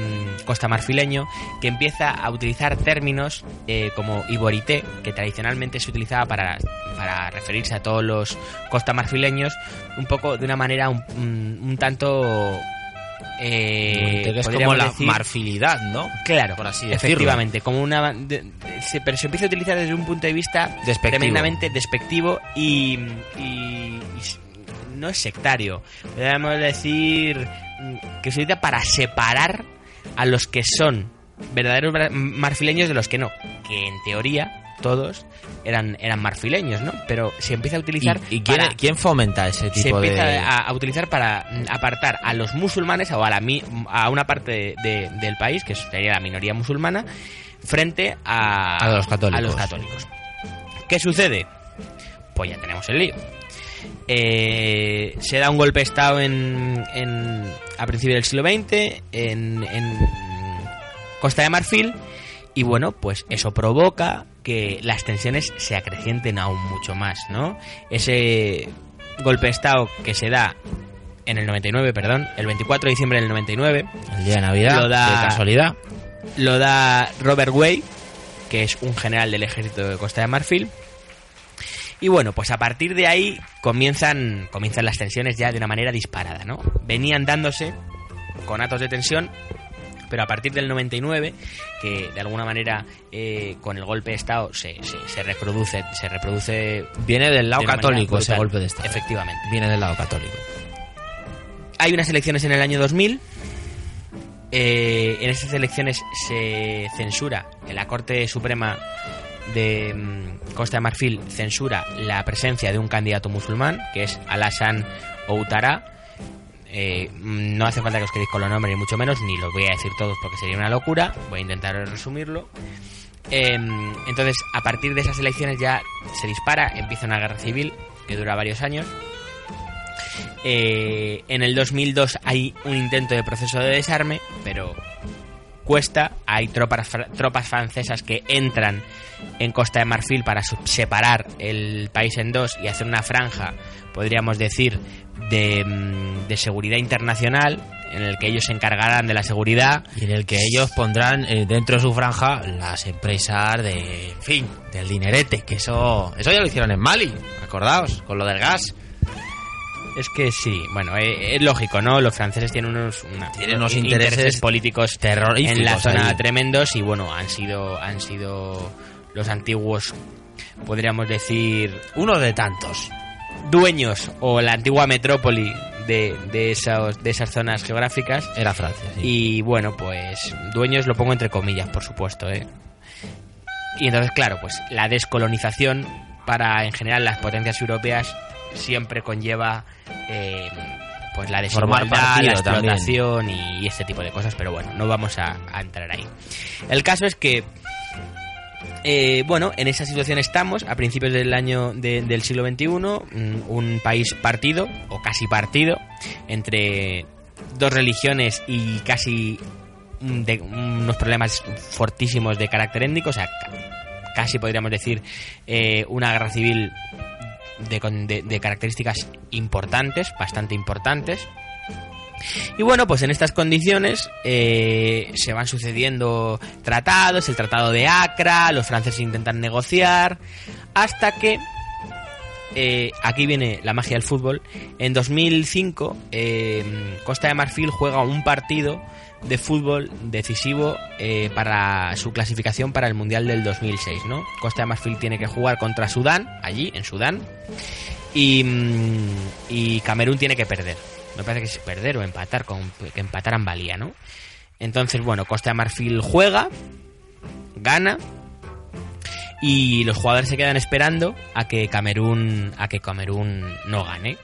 costamarfileño que empieza a utilizar términos eh, como iborité, que tradicionalmente se utilizaba para, para referirse a todos los costamarfileños, un poco de una manera un, un- un tanto... eh, es como la decir- marfilidad, ¿no? Claro, por así decirlo. efectivamente, como una, de- de- se, pero se empieza a utilizar desde un punto de vista Despectivo. tremendamente despectivo y, y- no es sectario. Podríamos decir mm, que se utiliza para separar a los que son verdaderos marfileños de los que no, que en teoría todos eran eran marfileños, ¿no? Pero se empieza a utilizar ¿Y, y quién, para- quién fomenta ese se tipo empieza de...? a, a utilizar para mm, apartar a los musulmanes o a, la, mi- a una parte de- de- del país, que sería la minoría musulmana, frente a, A los católicos. a los católicos. ¿Qué sucede? Pues ya tenemos el lío. Eh, se da un golpe de Estado en, en- a principios del siglo XX en, en Costa de Marfil y bueno, pues eso provoca que las tensiones se acrecienten aún mucho más, ¿no? Ese golpe de Estado que se da en el 99, perdón, el 24 de diciembre del 99, El día de Navidad, Lo da- de casualidad. lo da Robert Way, que es un general del ejército de Costa de Marfil. Y bueno, pues a partir de ahí comienzan, comienzan las tensiones ya de una manera disparada, ¿no? Venían dándose con atos de tensión, pero a partir del 99, que de alguna manera eh, con el golpe de Estado se, se, se reproduce, se reproduce Viene del lado de católico ese golpe de Estado. Efectivamente. Viene del lado católico. Hay unas elecciones en el año 2000. Eh, en esas elecciones se censura, en la Corte Suprema de mm, Costa de Marfil censura la presencia de un candidato musulmán, que es Alassane Ouattara. Eh, mm, no hace falta que os quedéis con los nombres, ni mucho menos, ni los voy a decir todos porque sería una locura. Voy a intentar resumirlo. Eh, entonces, a partir de esas elecciones ya se dispara, empieza una guerra civil que dura varios años. Eh, en el 2002 hay un intento de proceso de desarme, pero cuesta. Hay tropas, tropas francesas que entran en Costa de Marfil para separar el país en dos y hacer una franja, podríamos decir, de, mm, de seguridad internacional, en el que ellos se encargarán de la seguridad. Y en el que ellos pondrán eh, dentro de su franja las empresas de, en fin, del dinerete, que eso, eso ya lo hicieron en Mali, acordaos, con lo del gas. Es que sí, bueno, eh, es lógico, ¿no? Los franceses tienen unos, una- Tienen unos intereses políticos terroríficos en la zona ahí. tremendos y bueno, han sido han sido los antiguos podríamos decir Uno de tantos. dueños o la antigua metrópoli de, de, esos, de esas zonas geográficas Era Francia, sí. y bueno, pues dueños lo pongo entre comillas, por supuesto, ¿eh? Y entonces, claro, pues la descolonización para en general las potencias europeas siempre conlleva eh, pues la desigualdad, la explotación y, este tipo de cosas, pero bueno, no vamos a, a entrar ahí. El caso es que eh, bueno, en esa situación estamos a principios del año de- del siglo XXI, mm, un país partido o casi partido entre dos religiones y casi mm, de- unos problemas fortísimos de carácter étnico, o sea, ca- casi podríamos decir eh, una guerra civil de, de características importantes, bastante importantes. Y bueno, pues en estas condiciones eh, se van sucediendo tratados, el tratado de Acra, los franceses intentan negociar, hasta que eh, aquí viene la magia del fútbol. En 2005, eh, Costa de Marfil juega un partido de fútbol decisivo eh, para su clasificación para el Mundial del 2006, ¿no? Costa de Marfil tiene que jugar contra Sudán, allí, en Sudán, y, mm, y Camerún tiene que perder. Me parece que es perder o empatar, con, que empataran valía, ¿no? Entonces, bueno, Costa de Marfil juega, gana, y los jugadores se quedan esperando a que Camerún a que Camerún no gane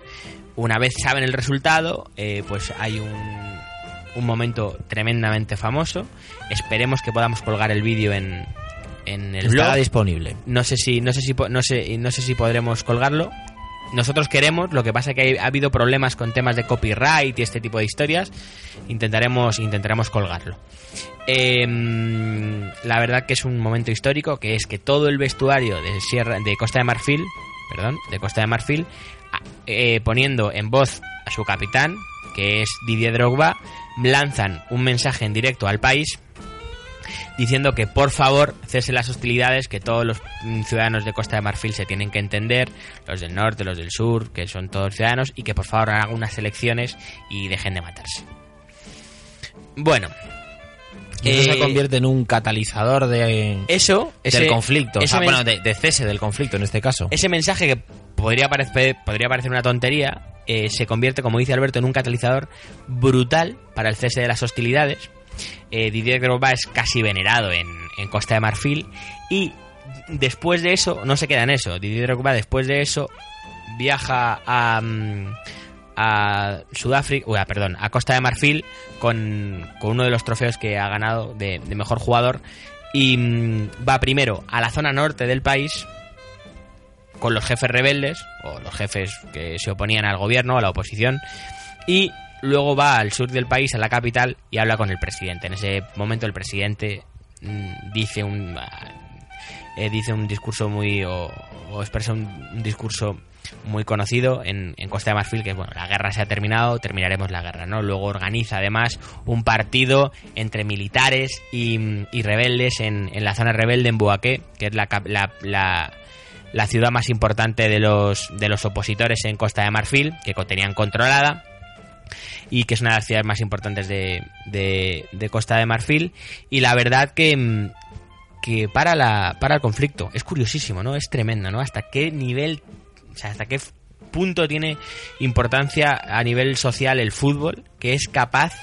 una vez saben el resultado eh, pues hay un, un momento tremendamente famoso. Esperemos que podamos colgar el vídeo en en el Estará blog. disponible. no sé si no sé si no sé no sé si podremos colgarlo. Nosotros queremos lo que pasa que ha habido problemas con temas de copyright y este tipo de historias. Intentaremos intentaremos colgarlo. Em, la verdad que es un momento histórico que es que todo el vestuario de Sierra de Costa de Marfil perdón de Costa de Marfil eh, poniendo en voz a su capitán que es Didier Drogba lanzan un mensaje en directo al país diciendo que por favor cesen las hostilidades, que todos los mm, ciudadanos de Costa de Marfil se tienen que entender, los del norte, los del sur, que son todos ciudadanos, y que por favor hagan unas elecciones y dejen de matarse. Bueno. Y eso eh, se convierte en un catalizador de, eso, ese, del conflicto. O sea, men- bueno, de, de cese del conflicto en este caso. ese mensaje que podría parecer, podría parecer una tontería, eh, se convierte, como dice Alberto, en un catalizador brutal para el cese de las hostilidades. Eh, Didier Drogba es casi venerado en, en Costa de Marfil y después de eso, no se queda en eso, Didier Drogba después de eso viaja a, mm, a Sudáfrica, perdón, a Costa de Marfil con, con uno de los trofeos que ha ganado de, de mejor jugador y mm, va primero a la zona norte del país con los jefes rebeldes o los jefes que se oponían al gobierno, a la oposición, y luego va al sur del país, a la capital, y habla con el presidente. En ese momento el presidente mm, dice un ah, eh, dice un discurso muy o, expresa un, discurso muy conocido en, en Costa de Marfil que bueno la guerra se ha terminado terminaremos la guerra no luego organiza además un partido entre militares y, y rebeldes en, en la zona rebelde en Buaqué que es la, la, la, la ciudad más importante de los, de los opositores en Costa de Marfil, que tenían controlada, y que es una de las ciudades más importantes de, de- Costa de Marfil. Y la verdad que, mm, que para, la, para el conflicto es curiosísimo, ¿no? Es tremendo, ¿no? Hasta qué nivel, o sea, hasta qué punto tiene importancia a nivel social el fútbol, que es capaz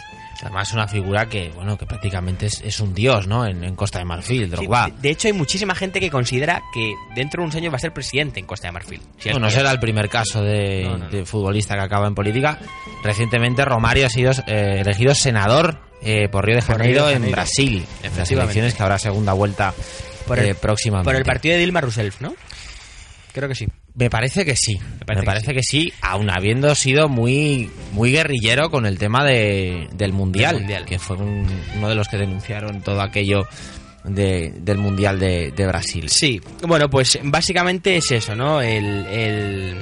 Además, una figura que, bueno, que prácticamente es, es un dios, ¿no? En, en Costa de Marfil, Sí, Drogba. de, de hecho, hay muchísima gente que considera que dentro de unos años va a ser presidente en Costa de Marfil. Si es Bueno, no será el primer caso de, No, no, no. de futbolista que acaba en política. Recientemente Romario ha sido eh, elegido senador eh, por Río de Río Janeiro en. Brasil. En las elecciones que habrá segunda vuelta Por el- eh, próximamente. Por el partido de Dilma Rousseff, ¿no? Creo que sí. Me parece que sí. Me parece parece, que que, sí. aun habiendo sido muy muy guerrillero con el tema de, del mundial, que fue un- uno de los que denunciaron todo aquello de- del mundial de, de Brasil. Sí, bueno, pues básicamente es eso, ¿no? El, el-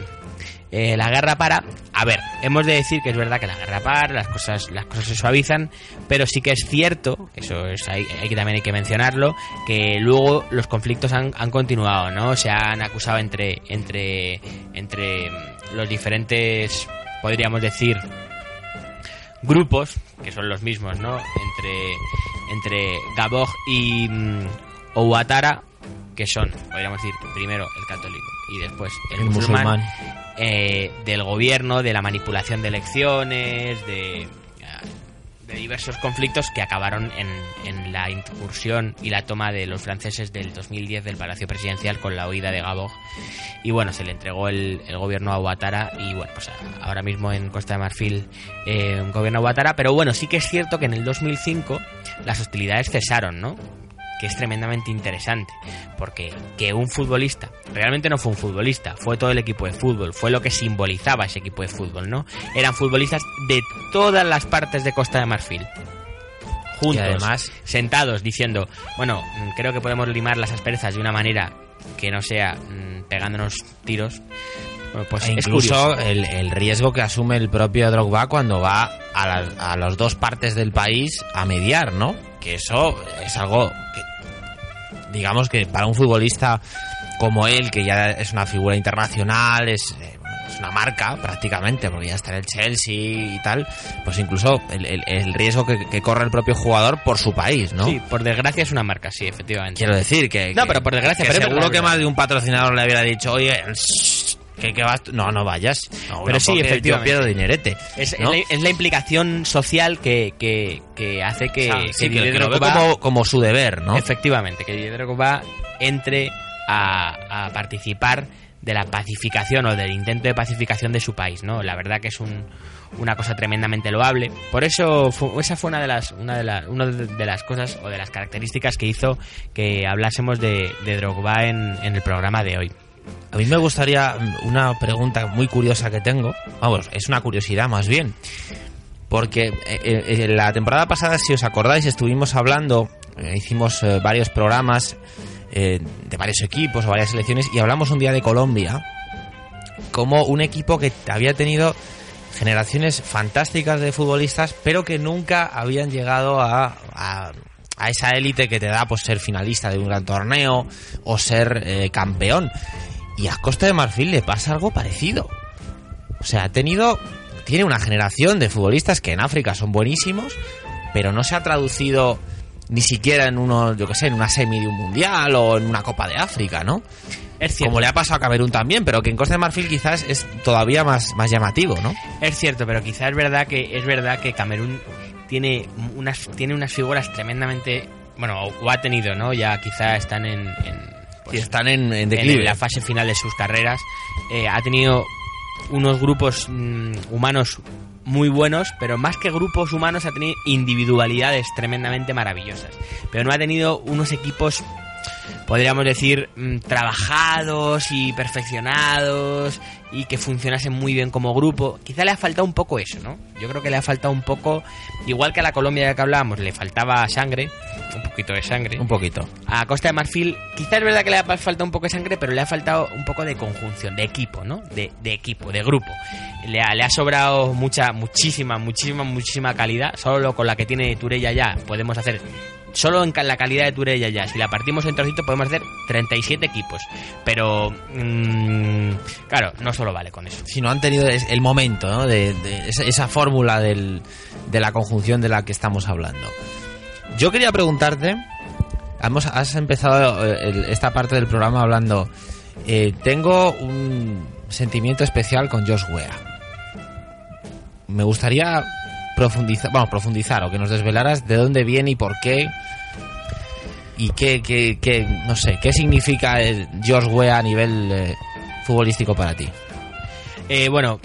eh, la guerra para. A ver, hemos de decir que es verdad que la guerra para, las cosas, las cosas se suavizan, pero sí que es cierto, eso es, hay, hay que también hay que mencionarlo, que luego los conflictos han, han continuado, ¿no? Se han acusado entre, entre, entre los diferentes podríamos decir, grupos, que son los mismos, ¿no? Entre, entre Gabog y mm, Ouattara, que son, podríamos decir, primero el católico y después el, El musulmán, musulmán. Eh, del gobierno, de la manipulación de elecciones, de, de diversos conflictos que acabaron en, en la incursión y la toma de los franceses del 2010 del Palacio Presidencial con la huida de Gabog. Y bueno, se le entregó el, gobierno a Ouattara y bueno, pues ahora mismo en Costa de Marfil eh, un gobierno Ouattara. Pero bueno, sí que es cierto que en el 2005 las hostilidades cesaron, ¿no? Que es tremendamente interesante, porque que un futbolista, realmente no fue un futbolista, fue todo el equipo de fútbol, fue lo que simbolizaba ese equipo de fútbol, ¿no? Eran futbolistas de todas las partes de Costa de Marfil. Juntos, Y además- sentados, diciendo, bueno, mm, creo que podemos limar las asperezas de una manera que no sea mm, pegándonos tiros. Bueno, pues E incluso el, el riesgo que asume el propio Drogba cuando va a las a las dos partes del país a mediar, ¿no? Que eso es algo que, digamos que para un futbolista como él, que ya es una figura internacional, es, eh, es una marca prácticamente, porque ya está en el Chelsea y tal, pues incluso el, el- el riesgo que, que corre el propio jugador por su país, ¿no? Sí, por desgracia es una marca, sí, efectivamente. Quiero decir que. No, que- pero por desgracia, que pero es seguro que más de un patrocinador le hubiera dicho, oye, que, que vas. tú". No, no vayas. No, Pero no, sí, efectivamente. Yo pierdo dinerete. Es, ¿no? es la, es la implicación social que, que, que hace que, O sea, sí, que, Didier que lo ve Drogba- como, como su deber, ¿no? Efectivamente, que Didier Drogba entre a, a participar de la pacificación o del intento de pacificación de su país, ¿no? La verdad que es un- una cosa tremendamente loable. Por eso fu- esa fue una de las una de, las una de de las cosas o de las características que hizo que hablásemos de, de Drogba en, en el programa de hoy. A mí me gustaría una pregunta muy curiosa que tengo. Vamos, es una curiosidad más bien. Porque eh, eh, la temporada pasada, si os acordáis, estuvimos hablando, eh, hicimos eh, varios programas eh, de varios equipos o varias selecciones y hablamos un día de Colombia como un equipo que había tenido generaciones fantásticas de futbolistas, pero que nunca habían llegado a, a, a esa élite que te da pues ser finalista de un gran torneo o ser eh, campeón. Y a Costa de Marfil le pasa algo parecido. O sea, ha tenido, tiene una generación de futbolistas que en África son buenísimos, pero no se ha traducido ni siquiera en uno, yo que sé, en una semi de un mundial o en una Copa de África, ¿no? Es cierto. Como le ha pasado a Camerún también, pero que en Costa de Marfil quizás es todavía más, más llamativo, ¿no? Es cierto, pero quizás es verdad que es verdad que Camerún tiene unas tiene unas figuras tremendamente bueno o, ha tenido, ¿no? Ya quizá están en, en, pues, Y están en, en en declive. la fase final de sus carreras. Eh, ha tenido unos grupos mm, humanos muy buenos, pero más que grupos humanos ha tenido individualidades tremendamente maravillosas. Pero no ha tenido unos equipos, podríamos decir, mm, trabajados y perfeccionados y que funcionasen muy bien como grupo. Quizá le ha faltado un poco eso, ¿no? Yo creo que le ha faltado un poco, igual que a la Colombia de que hablábamos, le faltaba sangre, un poquito de sangre. Un poquito. A Costa de Marfil, quizás es verdad que le ha faltado un poco de sangre, pero le ha faltado un poco de conjunción, de equipo, ¿no? De, de equipo, de grupo. Le ha, le ha sobrado mucha, muchísima, muchísima, muchísima calidad. Solo con la que tiene Turella ya podemos hacer. Solo en la calidad de Turella ya, si la partimos en trocitos, podemos hacer 37 equipos. Pero, mm, claro, no solo vale con eso. Si no han tenido el momento, ¿no? De, esa, fórmula del- de la conjunción de la que estamos hablando. Yo quería preguntarte, hemos, has empezado eh, esta parte del programa hablando, eh, tengo un sentimiento especial con Josh Wea. Me gustaría profundizar, bueno, profundizar o que nos desvelaras de dónde viene y por qué y qué, qué, qué, no sé, qué significa el Josh Wea a nivel eh, futbolístico para ti. Eh, bueno,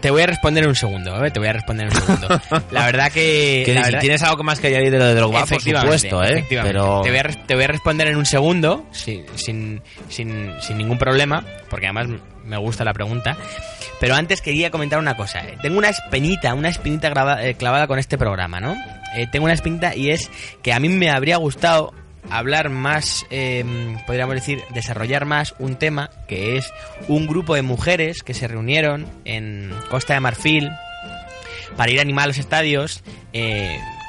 te voy a responder en un segundo, ¿eh? Te voy a responder en un segundo. La verdad que... Que la si verdad- tienes algo más que añadir de lo de Drogba, por supuesto, ¿eh? efectivamente. Pero Te, voy a, res- te voy a responder en un segundo, sin, sin, sin, sin ningún problema, porque además me gusta la pregunta. Pero antes quería comentar una cosa. eh. Tengo una espinita, una espinita eh, clavada con este programa, ¿no? Eh, tengo una espinita y es que a mí me habría gustado hablar más, eh, podríamos decir, desarrollar más un tema que es un grupo de mujeres que se reunieron en Costa de Marfil para ir a animar a los estadios,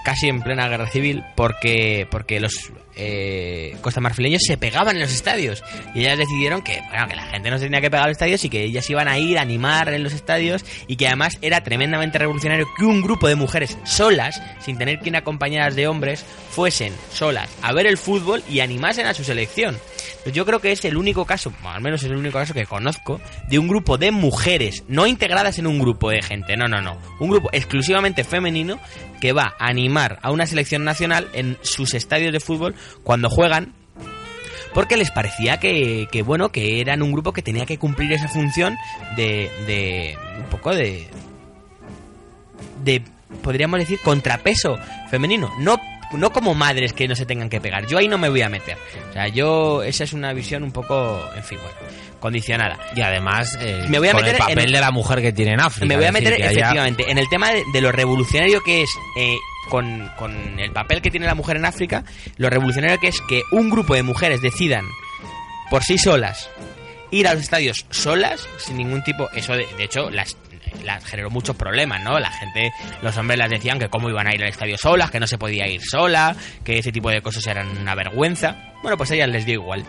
casi en plena guerra civil, porque, porque los eh, costamarfileños se pegaban en los estadios. Y ellas decidieron que, bueno, que la gente no se tenía que pegar a los estadios y que ellas iban a ir a animar en los estadios y que además era tremendamente revolucionario que un grupo de mujeres solas, sin tener ir acompañadas de hombres, fuesen solas a ver el fútbol y animasen a su selección. Pues yo creo que es el único caso, al menos es el único caso que conozco, de un grupo de mujeres, no integradas en un grupo de gente, no, no, no. Un grupo exclusivamente femenino que va a animar a una selección nacional en sus estadios de fútbol cuando juegan porque les parecía que, que, bueno que eran un grupo que tenía que cumplir esa función de, de un poco de de podríamos decir contrapeso femenino. No no como madres que no se tengan que pegar. Yo ahí no me voy a meter. O sea yo esa es una visión un poco en fin bueno condicionada. Y además, eh, Me voy a con meter el papel en- de la mujer que tiene en África. me voy a decir, meter haya- efectivamente en el tema de, de lo revolucionario que es eh, con, con el papel que tiene la mujer en África, lo revolucionario que es que un grupo de mujeres decidan por sí solas ir a los estadios solas, sin ningún tipo, eso de, de hecho las, las generó muchos problemas, ¿no? La gente, los hombres las decían que cómo iban a ir al estadio solas, que no se podía ir sola, que ese tipo de cosas eran una vergüenza. Bueno, pues a ellas les dio igual.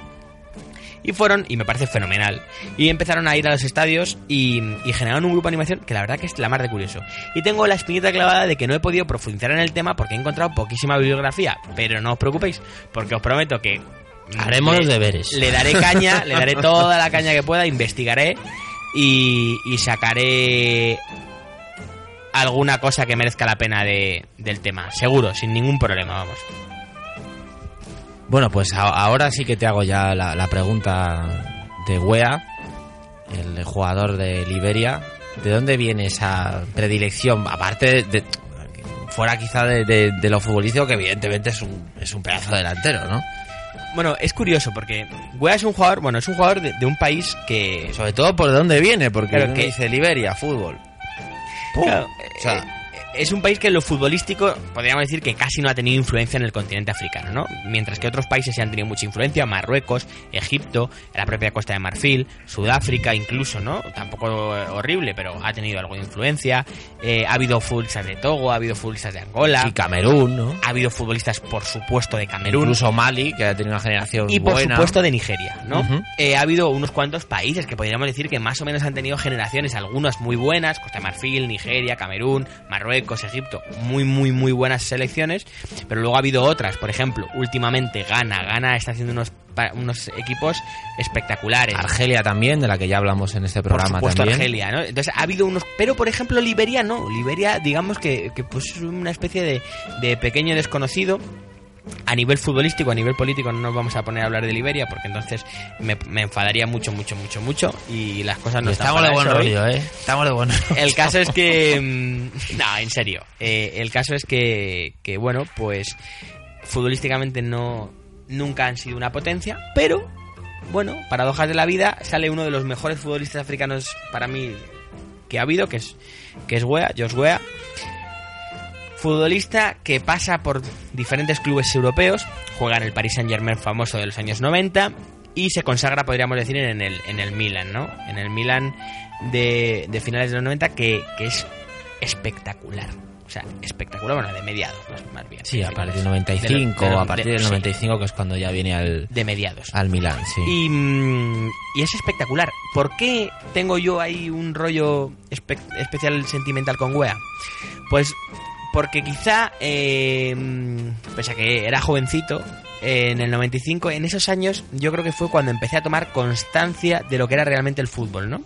Y fueron, y me parece fenomenal. Y empezaron a ir a los estadios y, y generaron un grupo de animación que la verdad que es la más de curioso. Y tengo la espinita clavada de que no he podido profundizar en el tema porque he encontrado poquísima bibliografía. Pero no os preocupéis, porque os prometo que. Haremos los deberes. Le daré caña, le daré toda la caña que pueda, investigaré y, y sacaré alguna cosa que merezca la pena de, del tema. Seguro, sin ningún problema, vamos. Bueno, pues a- ahora sí que te hago ya la, la pregunta de Wea, el jugador de Liberia. ¿De dónde viene esa predilección? Aparte de, de- fuera quizá de, de- de lo futbolístico, que evidentemente es un, es un pedazo delantero, ¿no? Bueno, es curioso porque Wea es un jugador, bueno, es un jugador de, de un país que Sobre todo por dónde viene, porque Claro, que- dice Liberia, fútbol. Claro, O sea, eh, es un país que en lo futbolístico podríamos decir que casi no ha tenido influencia en el continente africano, ¿no? Mientras que otros países sí han tenido mucha influencia, Marruecos, Egipto, la propia Costa de Marfil, Sudáfrica incluso, ¿no? Tampoco horrible, pero ha tenido algo de influencia. Eh, ha habido futbolistas de Togo, ha habido futbolistas de Angola, y Camerún, ¿no? ha habido futbolistas, por supuesto, de Camerún. Incluso Mali, que ha tenido una generación Y por buena. supuesto de Nigeria, ¿no? Eh, ha habido unos cuantos países que podríamos decir que más o menos han tenido generaciones, algunas muy buenas, Costa de Marfil, Nigeria, Camerún, Marruecos, Egipto, muy, muy, muy buenas selecciones, pero luego ha habido otras, por ejemplo, últimamente Ghana, Ghana está haciendo unos, unos equipos espectaculares. Argelia también, de la que ya hablamos en este por programa supuesto también. Argelia, ¿no? Entonces ha habido unos... Pero por ejemplo Liberia no, Liberia digamos que, que pues es una especie de, de pequeño desconocido a nivel futbolístico, a nivel político no nos vamos a poner a hablar de Liberia porque entonces me, me enfadaría mucho, mucho, mucho, mucho y las cosas no están estamos de buen hoy. rollo, ¿eh? Estamos de buen rollo. El caso es que... mm, No, en serio. Eh, el caso es que, que, bueno, pues futbolísticamente no nunca han sido una potencia, pero bueno, paradojas de la vida, sale uno de los mejores futbolistas africanos para mí que ha habido, que es que es Wea, Josh Wea. Futbolista que pasa por diferentes clubes europeos, juega en el Paris Saint-Germain famoso de los años 90 y se consagra, podríamos decir, en el, en el Milan, ¿no? En el Milan de, de finales de los 90 que, que es espectacular. O sea, espectacular, bueno, de mediados, más, bien. Sí, a partir del finales. 95, De lo- de- a partir de- del sí, 95, que es cuando ya viene al, de mediados. al Milán, sí. Y, mm, y es espectacular. ¿Por qué tengo yo ahí un rollo espe- especial sentimental con Wea? Pues porque quizá, eh, pese a que era jovencito, en el 95, en esos años, yo creo que fue cuando empecé a tomar constancia de lo que era realmente el fútbol, ¿no?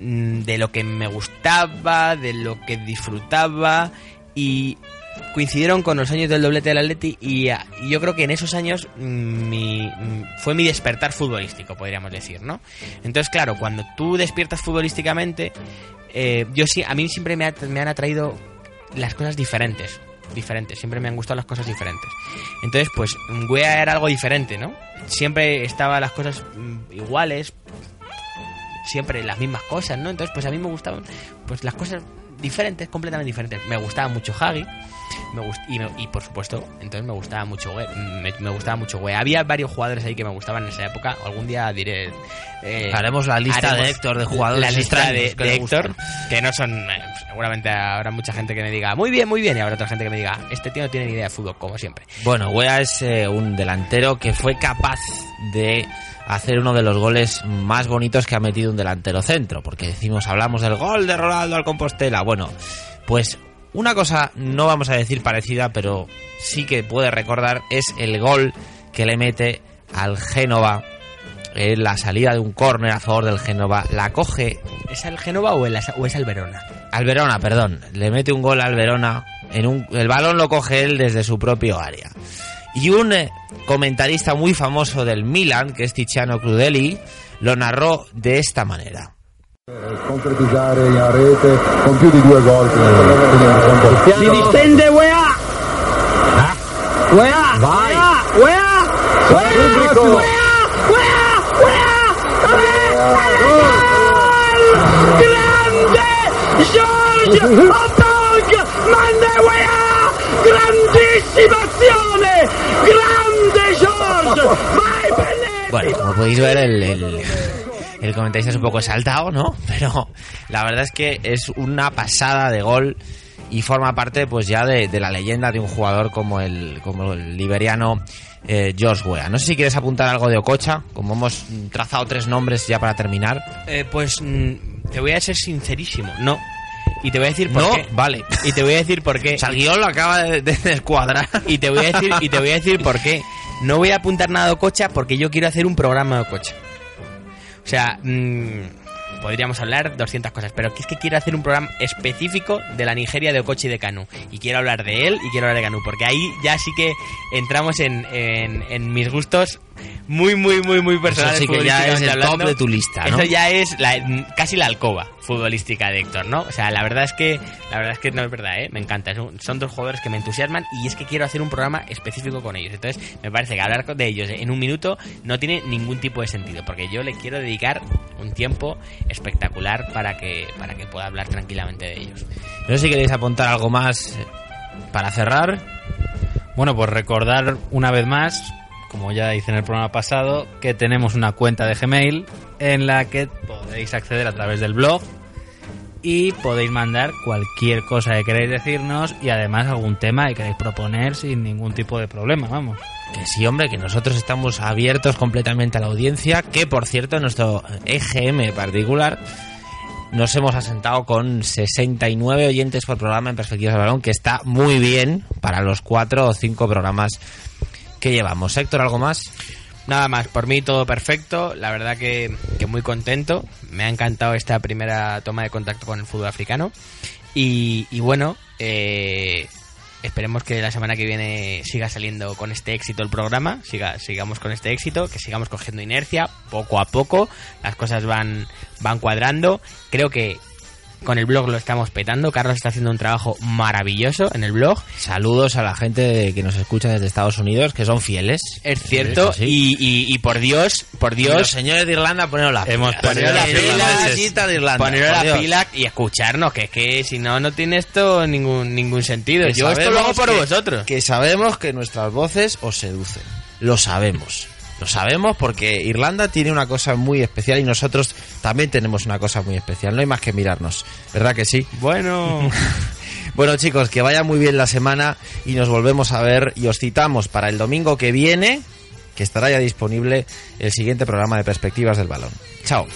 Mm, De lo que me gustaba, de lo que disfrutaba y coincidieron con los años del doblete del Atleti y, ah, yo creo que en esos años mm, mi, mm, fue mi despertar futbolístico, podríamos decir, ¿no? Entonces, claro, cuando tú despiertas futbolísticamente, eh, yo sí, a mí siempre me han atraído las cosas diferentes, diferentes, siempre me han gustado las cosas diferentes. Entonces, pues, Wea era algo diferente, ¿no? Siempre estaban las cosas mm, iguales, siempre las mismas cosas, ¿no? Entonces, pues a mí me gustaban pues las cosas diferentes, completamente diferentes. Me gustaba mucho Hagi. Me gust- y, me- y por supuesto, entonces me gustaba mucho Güey. Me, me gustaba mucho Güey. Había varios jugadores ahí que me gustaban en esa época. Algún día diré. eh, Haremos la lista haremos de Héctor de jugadores La lista de, que de Héctor, que no son. eh, seguramente habrá mucha gente que me diga muy bien, muy bien. Y habrá otra gente que me diga este tío no tiene ni idea de fútbol, como siempre. Bueno, Wea es eh, un delantero que fue capaz de hacer uno de los goles más bonitos que ha metido un delantero centro, porque decimos, hablamos del gol de Ronaldo al Compostela. Bueno, pues una cosa no vamos a decir parecida, pero sí que puede recordar es el gol que le mete al Génova en la salida de un córner a favor del Génova. La coge ¿Es el Génova o, el, o es el Verona? al Verona, perdón. Le mete un gol al Verona. En un, el balón lo coge él desde su propio área. Y un eh, comentarista muy famoso del Milan, que es Tiziano Crudeli, lo narró de esta manera. concretizzare in rete con più di due gol Si distende UEA! UEA! Vai! UEA! UEA! UEA! UEA! Grande! George Bueno, como podéis ver, el, el, comentarista es un poco exaltado, ¿no? Pero la verdad es que es una pasada de gol y forma parte pues ya de, de la leyenda de un jugador como el, como el liberiano eh, George Weah. No sé si quieres apuntar algo de Ococha, como hemos trazado tres nombres ya para terminar. Eh, pues mm, te voy a ser sincerísimo, no. Y te voy a decir por No, qué. vale. Y te voy a decir por qué. O sea, el guion lo acaba de, de descuadrar. Y te voy a decir, y te voy a decir por qué. No voy a apuntar nada de Ococha porque yo quiero hacer un programa de Ococha. O sea, mm, podríamos hablar 200 cosas, pero es que quiero hacer un programa específico de la Nigeria de Ococha y de Canu. Y quiero hablar de él y quiero hablar de Canu, porque ahí ya sí que entramos en, en- en mis gustos muy, muy, muy, muy personales. sí que ya es el top de tu lista, ¿no? Eso ya es la- casi la alcoba futbolística de Héctor, ¿no? O sea, la verdad es que la verdad es que no es verdad, ¿eh? Me encanta. Son, son dos jugadores que me entusiasman y es que quiero hacer un programa específico con ellos. Entonces, me parece que hablar de ellos en un minuto no tiene ningún tipo de sentido, porque yo le quiero dedicar un tiempo espectacular para que para que pueda hablar tranquilamente de ellos. No sé si queréis apuntar algo más para cerrar. Bueno, pues recordar una vez más, como ya hice en el programa pasado, que tenemos una cuenta de Gmail en la que podéis acceder a través del blog y podéis mandar cualquier cosa que queráis decirnos y además algún tema que queráis proponer sin ningún tipo de problema, vamos. Que sí, hombre, que nosotros estamos abiertos completamente a la audiencia, que por cierto, en nuestro EGM particular, nos hemos asentado con 69 oyentes por programa en Perspectivas del Balón, que está muy bien para los cuatro o cinco programas que llevamos. Héctor, ¿algo más? Nada más, por mí todo perfecto. La verdad que, que muy contento. Me ha encantado esta primera toma de contacto con el fútbol africano. Y, bueno, eh, esperemos que la semana que viene siga saliendo con este éxito el programa. Siga, sigamos con este éxito, que sigamos cogiendo inercia poco a poco. Las cosas van, van cuadrando. Creo que con el blog lo estamos petando. Carlos está haciendo un trabajo maravilloso en el blog. Saludos a la gente que nos escucha desde Estados Unidos, que son fieles. Es cierto. Sí, sí. Y, y- y por Dios, por Y los Dios, señores de Irlanda, poneros la Hemos tenido la pila, de Irlanda. poneros la Dios. pila y escucharnos, que es que si no, no tiene esto ningún ningún sentido. Que Yo esto lo hago por que- vosotros. Que sabemos que nuestras voces os seducen. Lo sabemos. Lo sabemos porque Irlanda tiene una cosa muy especial y nosotros también tenemos una cosa muy especial. No hay más que mirarnos. ¿Verdad que sí? Bueno, Bueno chicos, que vaya muy bien la semana y nos volvemos a ver y os citamos para el domingo que viene, que estará ya disponible el siguiente programa de Perspectivas del Balón. Chao.